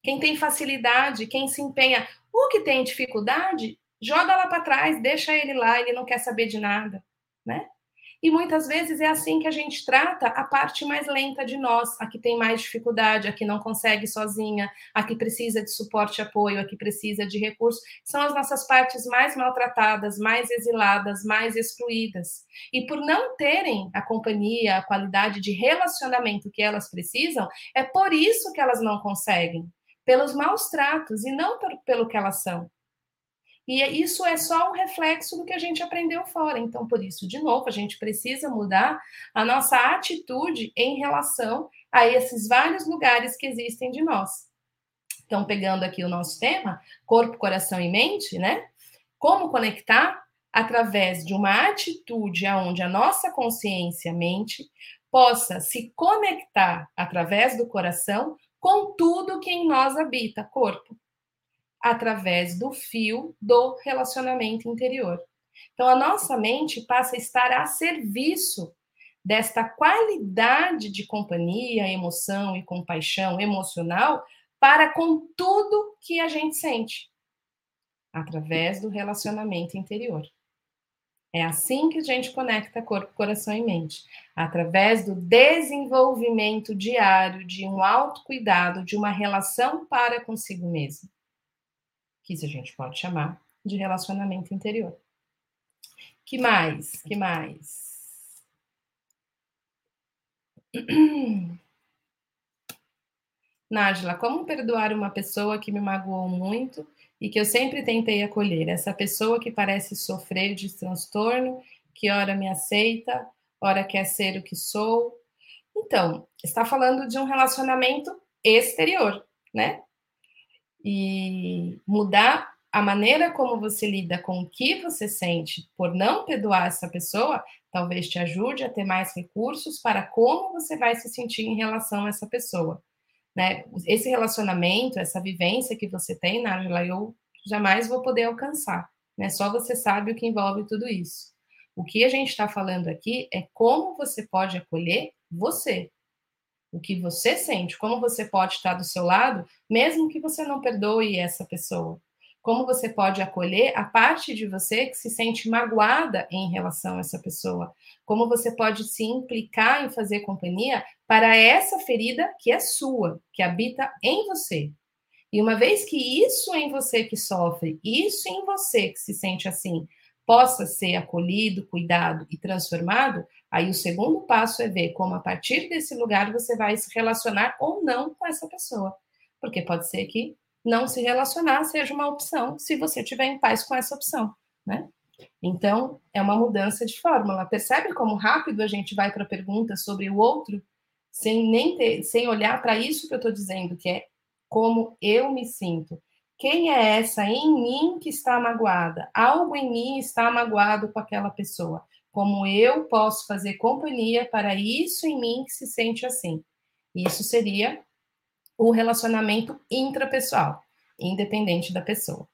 Quem tem facilidade, quem se empenha. O que tem dificuldade, joga lá para trás, deixa ele lá, ele não quer saber de nada, né? E muitas vezes é assim que a gente trata a parte mais lenta de nós, a que tem mais dificuldade, a que não consegue sozinha, a que precisa de suporte e apoio, a que precisa de recursos. São as nossas partes mais maltratadas, mais exiladas, mais excluídas. E por não terem a companhia, a qualidade de relacionamento que elas precisam, é por isso que elas não conseguem pelos maus tratos e não pelo que elas são. E isso é só um reflexo do que a gente aprendeu fora. Então, por isso, de novo, a gente precisa mudar a nossa atitude em relação a esses vários lugares que existem de nós. Então, pegando aqui o nosso tema, corpo, coração e mente, né? Como conectar através de uma atitude aonde a nossa consciência, mente, possa se conectar através do coração com tudo que em nós habita, corpo através do fio do relacionamento interior. Então, a nossa mente passa a estar a serviço desta qualidade de companhia, emoção e compaixão emocional para com tudo que a gente sente, através do relacionamento interior. É assim que a gente conecta corpo, coração e mente, através do desenvolvimento diário de um autocuidado, de uma relação para consigo mesmo que isso a gente pode chamar de relacionamento interior. Que mais? Que mais? Nájila, como perdoar uma pessoa que me magoou muito e que eu sempre tentei acolher? Essa pessoa que parece sofrer de transtorno, que ora me aceita, ora quer ser o que sou. Então, está falando de um relacionamento exterior, né? e mudar a maneira como você lida com o que você sente por não perdoar essa pessoa, talvez te ajude a ter mais recursos para como você vai se sentir em relação a essa pessoa. Né? Esse relacionamento, essa vivência que você tem, Nájila, eu jamais vou poder alcançar. Né? Só você sabe o que envolve tudo isso. O que a gente está falando aqui é como você pode acolher você, o que você sente, como você pode estar do seu lado, mesmo que você não perdoe essa pessoa. Como você pode acolher a parte de você que se sente magoada em relação a essa pessoa. Como você pode se implicar em fazer companhia para essa ferida que é sua, que habita em você. E uma vez que isso em você que sofre, isso em você que se sente assim, possa ser acolhido, cuidado e transformado, aí o segundo passo é ver como a partir desse lugar você vai se relacionar ou não com essa pessoa. Porque pode ser que não se relacionar seja uma opção, se você tiver em paz com essa opção, né? Então, é uma mudança de fórmula. Percebe como rápido a gente vai para a pergunta sobre o outro, sem nem ter, sem olhar para isso que eu estou dizendo, que é como eu me sinto. Quem é essa em mim que está magoada? Algo em mim está magoado com aquela pessoa. Como eu posso fazer companhia para isso em mim que se sente assim? Isso seria o relacionamento intrapessoal, independente da pessoa.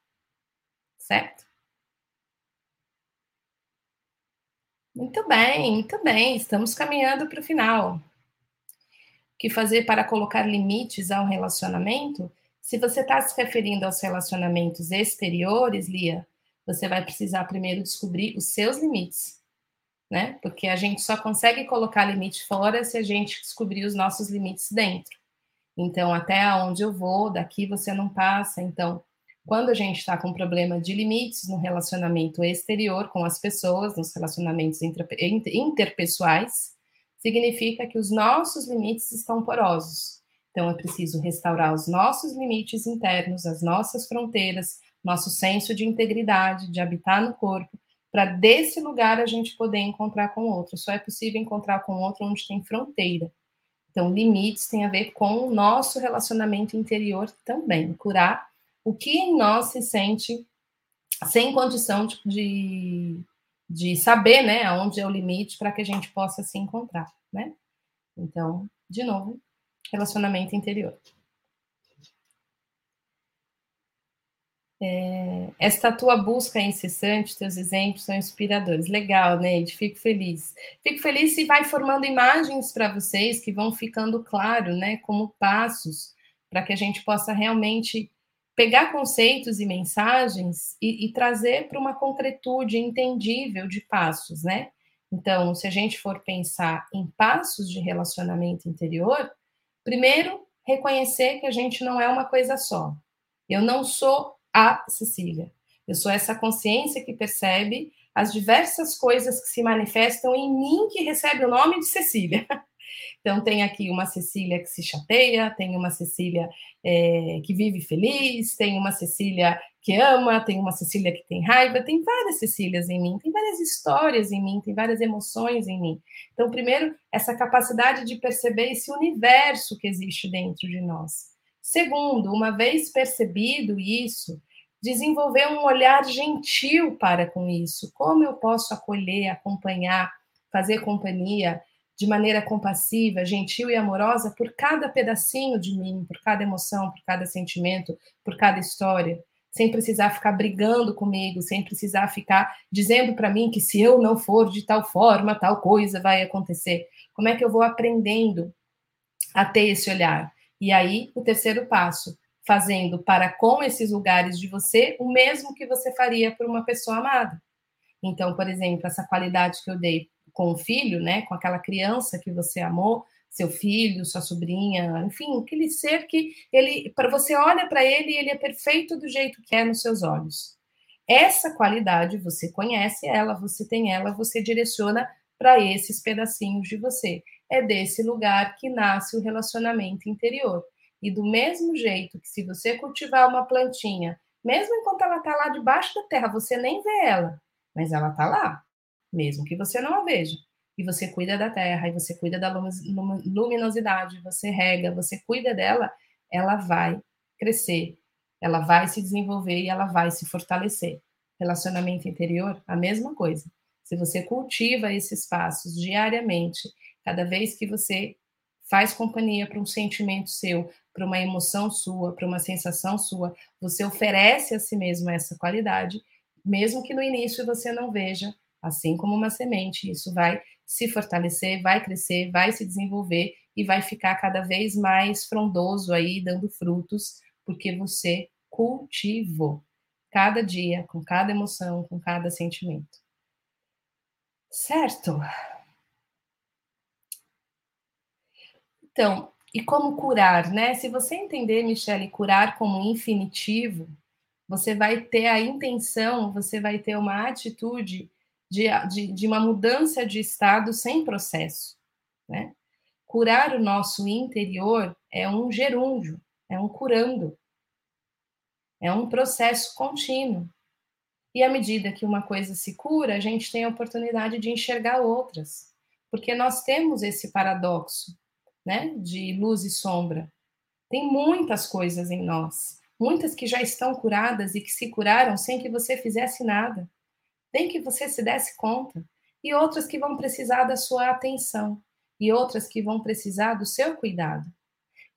Certo? Muito bem, muito bem. Estamos caminhando para o final. O que fazer para colocar limites ao relacionamento? Se você está se referindo aos relacionamentos exteriores, Lia, você vai precisar primeiro descobrir os seus limites, né? Porque a gente só consegue colocar limite fora se a gente descobrir os nossos limites dentro. Então, até onde eu vou, daqui você não passa. Então, quando a gente está com problema de limites no relacionamento exterior com as pessoas, nos relacionamentos interpessoais, significa que os nossos limites estão porosos. Então, é preciso restaurar os nossos limites internos, as nossas fronteiras, nosso senso de integridade, de habitar no corpo, para desse lugar a gente poder encontrar com o outro. Só é possível encontrar com o outro onde tem fronteira. Então, limites tem a ver com o nosso relacionamento interior também, curar o que em nós se sente sem condição de, de saber, né, aonde é o limite para que a gente possa se encontrar, né? Então, de novo, relacionamento interior. É, esta tua busca incessante, teus exemplos são inspiradores. Legal, Neide, fico feliz. Fico feliz se vai formando imagens para vocês que vão ficando claro, né, como passos para que a gente possa realmente pegar conceitos e mensagens e, e trazer para uma concretude entendível de passos, né? Então, se a gente for pensar em passos de relacionamento interior, primeiro, reconhecer que a gente não é uma coisa só. Eu não sou a Cecília. Eu sou essa consciência que percebe as diversas coisas que se manifestam em mim que recebe o nome de Cecília. Então, tem aqui uma Cecília que se chateia, tem uma Cecília é, que vive feliz, tem uma Cecília que ama, tem uma Cecília que tem raiva, tem várias Cecílias em mim, tem várias histórias em mim, tem várias emoções em mim. Então, primeiro, essa capacidade de perceber esse universo que existe dentro de nós. Segundo, uma vez percebido isso, desenvolver um olhar gentil para com isso. Como eu posso acolher, acompanhar, fazer companhia de maneira compassiva, gentil e amorosa por cada pedacinho de mim, por cada emoção, por cada sentimento, por cada história, sem precisar ficar brigando comigo, sem precisar ficar dizendo para mim que se eu não for de tal forma, tal coisa vai acontecer. Como é que eu vou aprendendo a ter esse olhar? E aí, o terceiro passo, fazendo para com esses lugares de você o mesmo que você faria por uma pessoa amada. Então, por exemplo, essa qualidade que eu dei com o filho, né, com aquela criança que você amou, seu filho, sua sobrinha, enfim, aquele ser que ele, para você olha para ele e ele é perfeito do jeito que é nos seus olhos. Essa qualidade você conhece ela, você tem ela, você direciona para esses pedacinhos de você. É desse lugar que nasce o relacionamento interior. E do mesmo jeito que se você cultivar uma plantinha, mesmo enquanto ela está lá debaixo da terra, você nem vê ela, mas ela está lá, mesmo que você não a veja. E você cuida da terra, e você cuida da luminosidade, você rega, você cuida dela, ela vai crescer, ela vai se desenvolver e ela vai se fortalecer. Relacionamento interior, a mesma coisa. Se você cultiva esses passos diariamente, cada vez que você faz companhia para um sentimento seu, para uma emoção sua, para uma sensação sua, você oferece a si mesmo essa qualidade, mesmo que no início você não veja, assim como uma semente, isso vai se fortalecer, vai crescer, vai se desenvolver e vai ficar cada vez mais frondoso aí, dando frutos, porque você cultivou cada dia, com cada emoção, com cada sentimento. Certo? Então, e como curar, né? Se você entender, Michele, curar como infinitivo, você vai ter a intenção, você vai ter uma atitude de, de, de uma mudança de estado sem processo, né? Curar o nosso interior é um gerúndio, é um curando, é um processo contínuo. E à medida que uma coisa se cura, a gente tem a oportunidade de enxergar outras, porque nós temos esse paradoxo né, de luz e sombra. Tem muitas coisas em nós, muitas que já estão curadas e que se curaram sem que você fizesse nada, sem que você se desse conta, e outras que vão precisar da sua atenção, e outras que vão precisar do seu cuidado.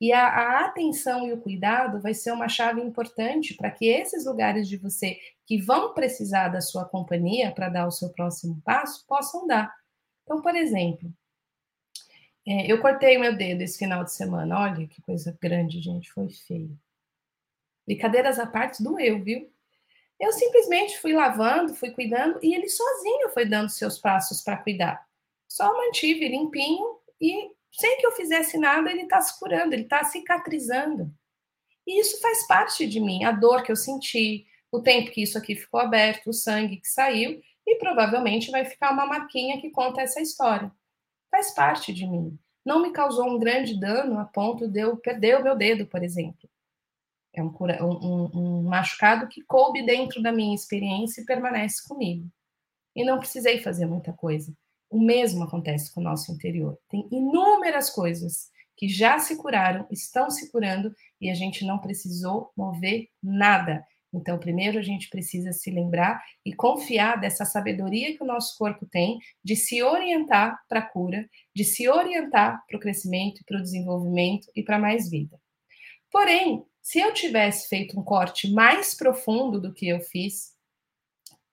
E a, a, atenção e o cuidado vai ser uma chave importante para que esses lugares de você que vão precisar da sua companhia para dar o seu próximo passo possam dar. Então, por exemplo, é, eu cortei meu dedo esse final de semana. Olha que coisa grande, gente. Foi feio. Brincadeiras à parte, doeu, viu? Eu simplesmente fui lavando, fui cuidando e ele sozinho foi dando seus passos para cuidar. Só mantive limpinho e sem que eu fizesse nada, ele está se curando, ele está cicatrizando. E isso faz parte de mim, a dor que eu senti, o tempo que isso aqui ficou aberto, o sangue que saiu, e provavelmente vai ficar uma marquinha que conta essa história faz parte de mim. Não me causou um grande dano a ponto de eu perder o meu dedo, por exemplo. É um, um, um machucado que coube dentro da minha experiência e permanece comigo. E não precisei fazer muita coisa. O mesmo acontece com o nosso interior. Tem inúmeras coisas que já se curaram, estão se curando e a gente não precisou mover nada. Então, primeiro a gente precisa se lembrar e confiar dessa sabedoria que o nosso corpo tem de se orientar para a cura, de se orientar para o crescimento, para o desenvolvimento e para mais vida. Porém, se eu tivesse feito um corte mais profundo do que eu fiz,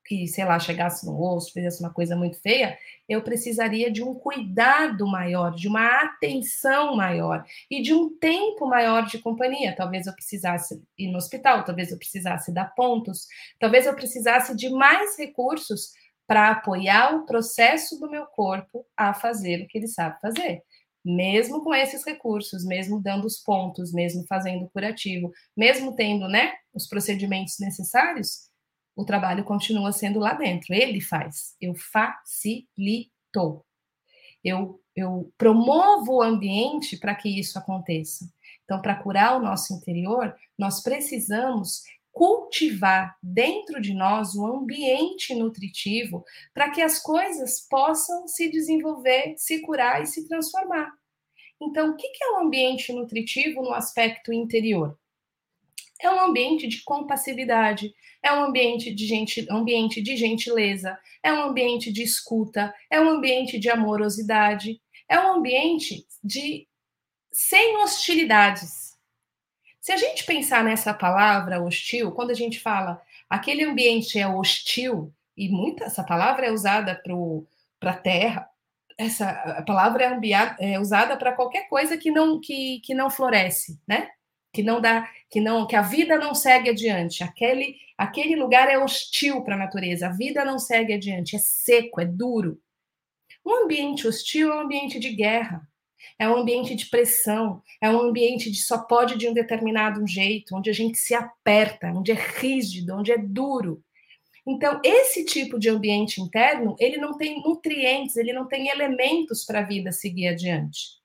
que, sei lá, chegasse no osso, fizesse uma coisa muito feia, eu precisaria de um cuidado maior, de uma atenção maior e de um tempo maior de companhia. Talvez eu precisasse ir no hospital, talvez eu precisasse dar pontos, talvez eu precisasse de mais recursos para apoiar o processo do meu corpo a fazer o que ele sabe fazer. Mesmo com esses recursos, mesmo dando os pontos, mesmo fazendo curativo, mesmo tendo né, os procedimentos necessários, o trabalho continua sendo lá dentro. Ele faz. Eu facilito. Eu, eu promovo o ambiente para que isso aconteça. Então, para curar o nosso interior, nós precisamos cultivar dentro de nós um ambiente nutritivo para que as coisas possam se desenvolver, se curar e se transformar. Então, o que é um ambiente nutritivo no aspecto interior? É um ambiente de compassividade, é um ambiente de, gente, ambiente de gentileza, é um ambiente de escuta, é um ambiente de amorosidade, é um ambiente de sem hostilidades. Se a gente pensar nessa palavra hostil, quando a gente fala aquele ambiente é hostil, e muita essa palavra é usada para a terra, essa palavra é, é usada para qualquer coisa que não que, que não floresce, né? Que não dá, que não, que a vida não segue adiante. Aquele aquele lugar é hostil para a natureza. A vida não segue adiante, é seco, é duro. Um ambiente hostil é um ambiente de guerra é um ambiente de pressão, é um ambiente de só pode de um determinado jeito, onde a gente se aperta, onde é rígido, onde é duro. Então, esse tipo de ambiente interno, ele não tem nutrientes, ele não tem elementos para a vida seguir adiante.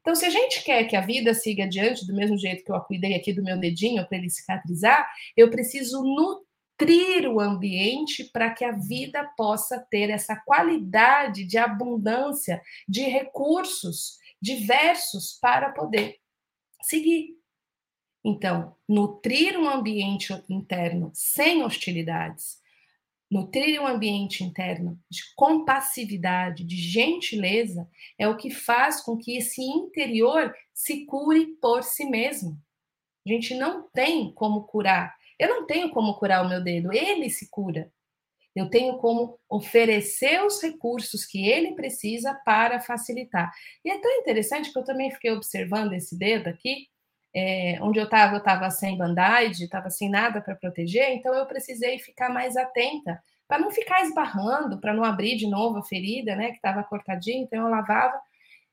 Então, se a gente quer que a vida siga adiante, do mesmo jeito que eu cuidei aqui do meu dedinho para ele cicatrizar, eu preciso nutrir o ambiente para que a vida possa ter essa qualidade de abundância de recursos diversos para poder seguir. Então, nutrir um ambiente interno sem hostilidades, nutrir um ambiente interno de compassividade, de gentileza, é o que faz com que esse interior se cure por si mesmo. A gente não tem como curar. Eu não tenho como curar o meu dedo, ele se cura. Eu tenho como oferecer os recursos que ele precisa para facilitar. E é tão interessante que eu também fiquei observando esse dedo aqui, é, onde eu estava, eu estava sem band-aid, estava sem nada para proteger, então eu precisei ficar mais atenta para não ficar esbarrando, para não abrir de novo a ferida, né, que estava cortadinha, então eu lavava.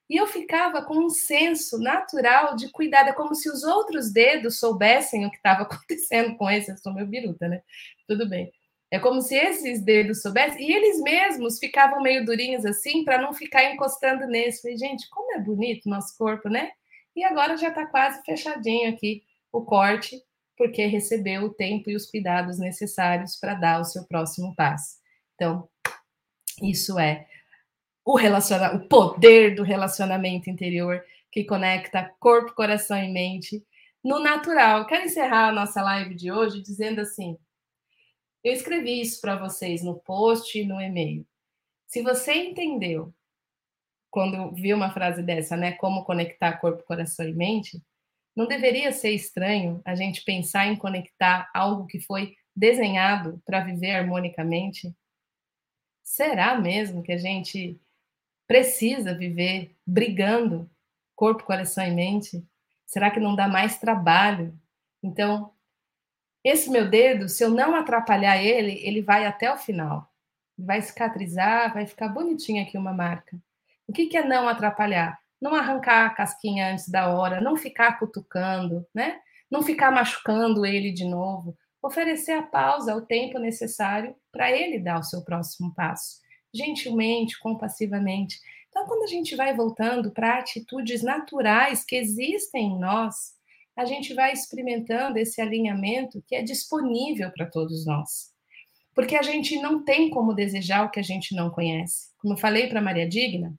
E eu ficava com um senso natural de cuidado, é como se os outros dedos soubessem o que estava acontecendo com esse. Eu sou meu biruta, né? Tudo bem. É como se esses dedos soubessem, e eles mesmos ficavam meio durinhos assim, para não ficar encostando nesse. Falei, gente, como é bonito nosso corpo, né? E agora já está quase fechadinho aqui o corte, porque recebeu o tempo e os cuidados necessários para dar o seu próximo passo. Então, isso é o, relaciona o poder do relacionamento interior que conecta corpo, coração e mente no natural. Quero encerrar a nossa live de hoje dizendo assim: eu escrevi isso para vocês no post e no e-mail. Se você entendeu, quando viu uma frase dessa, né, como conectar corpo, coração e mente, não deveria ser estranho a gente pensar em conectar algo que foi desenhado para viver harmonicamente? Será mesmo que a gente precisa viver brigando corpo, coração e mente? Será que não dá mais trabalho? Então, esse meu dedo, se eu não atrapalhar ele, ele vai até o final. Vai cicatrizar, vai ficar bonitinho aqui uma marca. O que, que é não atrapalhar? Não arrancar a casquinha antes da hora, não ficar cutucando, né? Não ficar machucando ele de novo. Oferecer a pausa, o tempo necessário para ele dar o seu próximo passo. Gentilmente, compassivamente. Então, quando a gente vai voltando para atitudes naturais que existem em nós, a gente vai experimentando esse alinhamento que é disponível para todos nós. Porque a gente não tem como desejar o que a gente não conhece. Como eu falei para Maria Digna,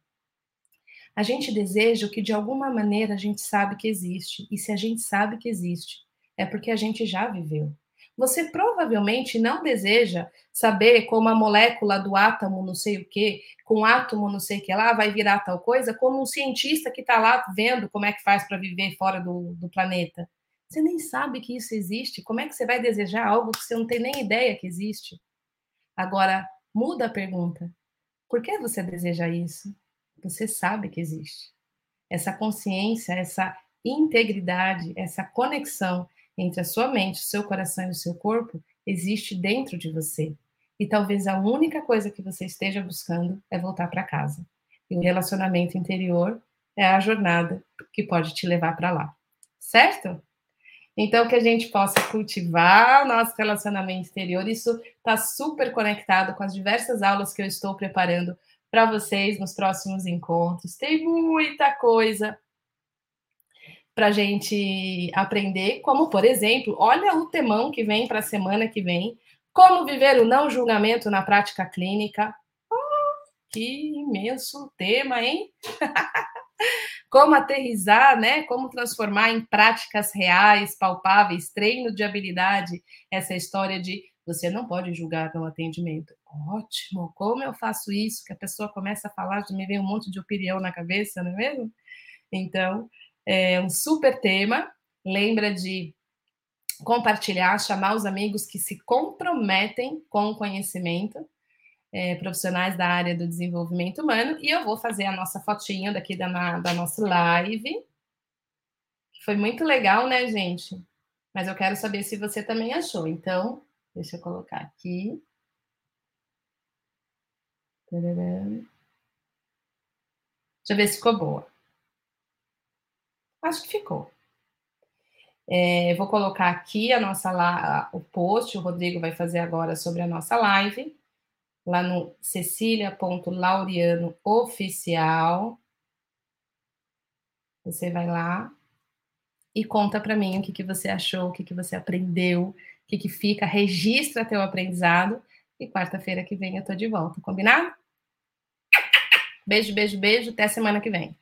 a gente deseja o que de alguma maneira a gente sabe que existe. E se a gente sabe que existe, é porque a gente já viveu você provavelmente não deseja saber como a molécula do átomo não sei o que, com átomo não sei o que lá, vai virar tal coisa, como um cientista que está lá vendo como é que faz para viver fora do, do planeta. Você nem sabe que isso existe. Como é que você vai desejar algo que você não tem nem ideia que existe? Agora, muda a pergunta. Por que você deseja isso? Você sabe que existe. Essa consciência, essa integridade, essa conexão entre a sua mente, o seu coração e o seu corpo existe dentro de você. e talvez a única coisa que você esteja buscando é voltar para casa. E o relacionamento interior é a jornada que pode te levar para lá. Certo? Então, que a gente possa cultivar o nosso relacionamento interior. Isso está super conectado com as diversas aulas que eu estou preparando para vocês nos próximos encontros. Tem muita coisa para a gente aprender, como, por exemplo, olha o temão que vem para a semana que vem, como viver o não julgamento na prática clínica. Oh, que imenso tema, hein? como aterrizar, né? Como transformar em práticas reais, palpáveis, treino de habilidade, essa história de você não pode julgar no atendimento. Ótimo, como eu faço isso? Que a pessoa começa a falar, me vem um monte de opinião na cabeça, não é mesmo? Então, é um super tema. Lembra de compartilhar, chamar os amigos que se comprometem com o conhecimento, é, profissionais da área do desenvolvimento humano, e eu vou fazer a nossa fotinha daqui da, da nossa live, foi muito legal, né, gente? Mas eu quero saber se você também achou. Então, deixa eu colocar aqui. Deixa eu ver se ficou boa. Acho que ficou. É, vou colocar aqui a nossa o post, o Rodrigo vai fazer agora sobre a nossa live, lá no cecilia.laureano oficial. Você vai lá e conta para mim o que, que você achou, o que, que você aprendeu, o que, que fica, registra teu aprendizado e quarta-feira que vem eu tô de volta, combinado? Beijo, beijo, beijo, até semana que vem.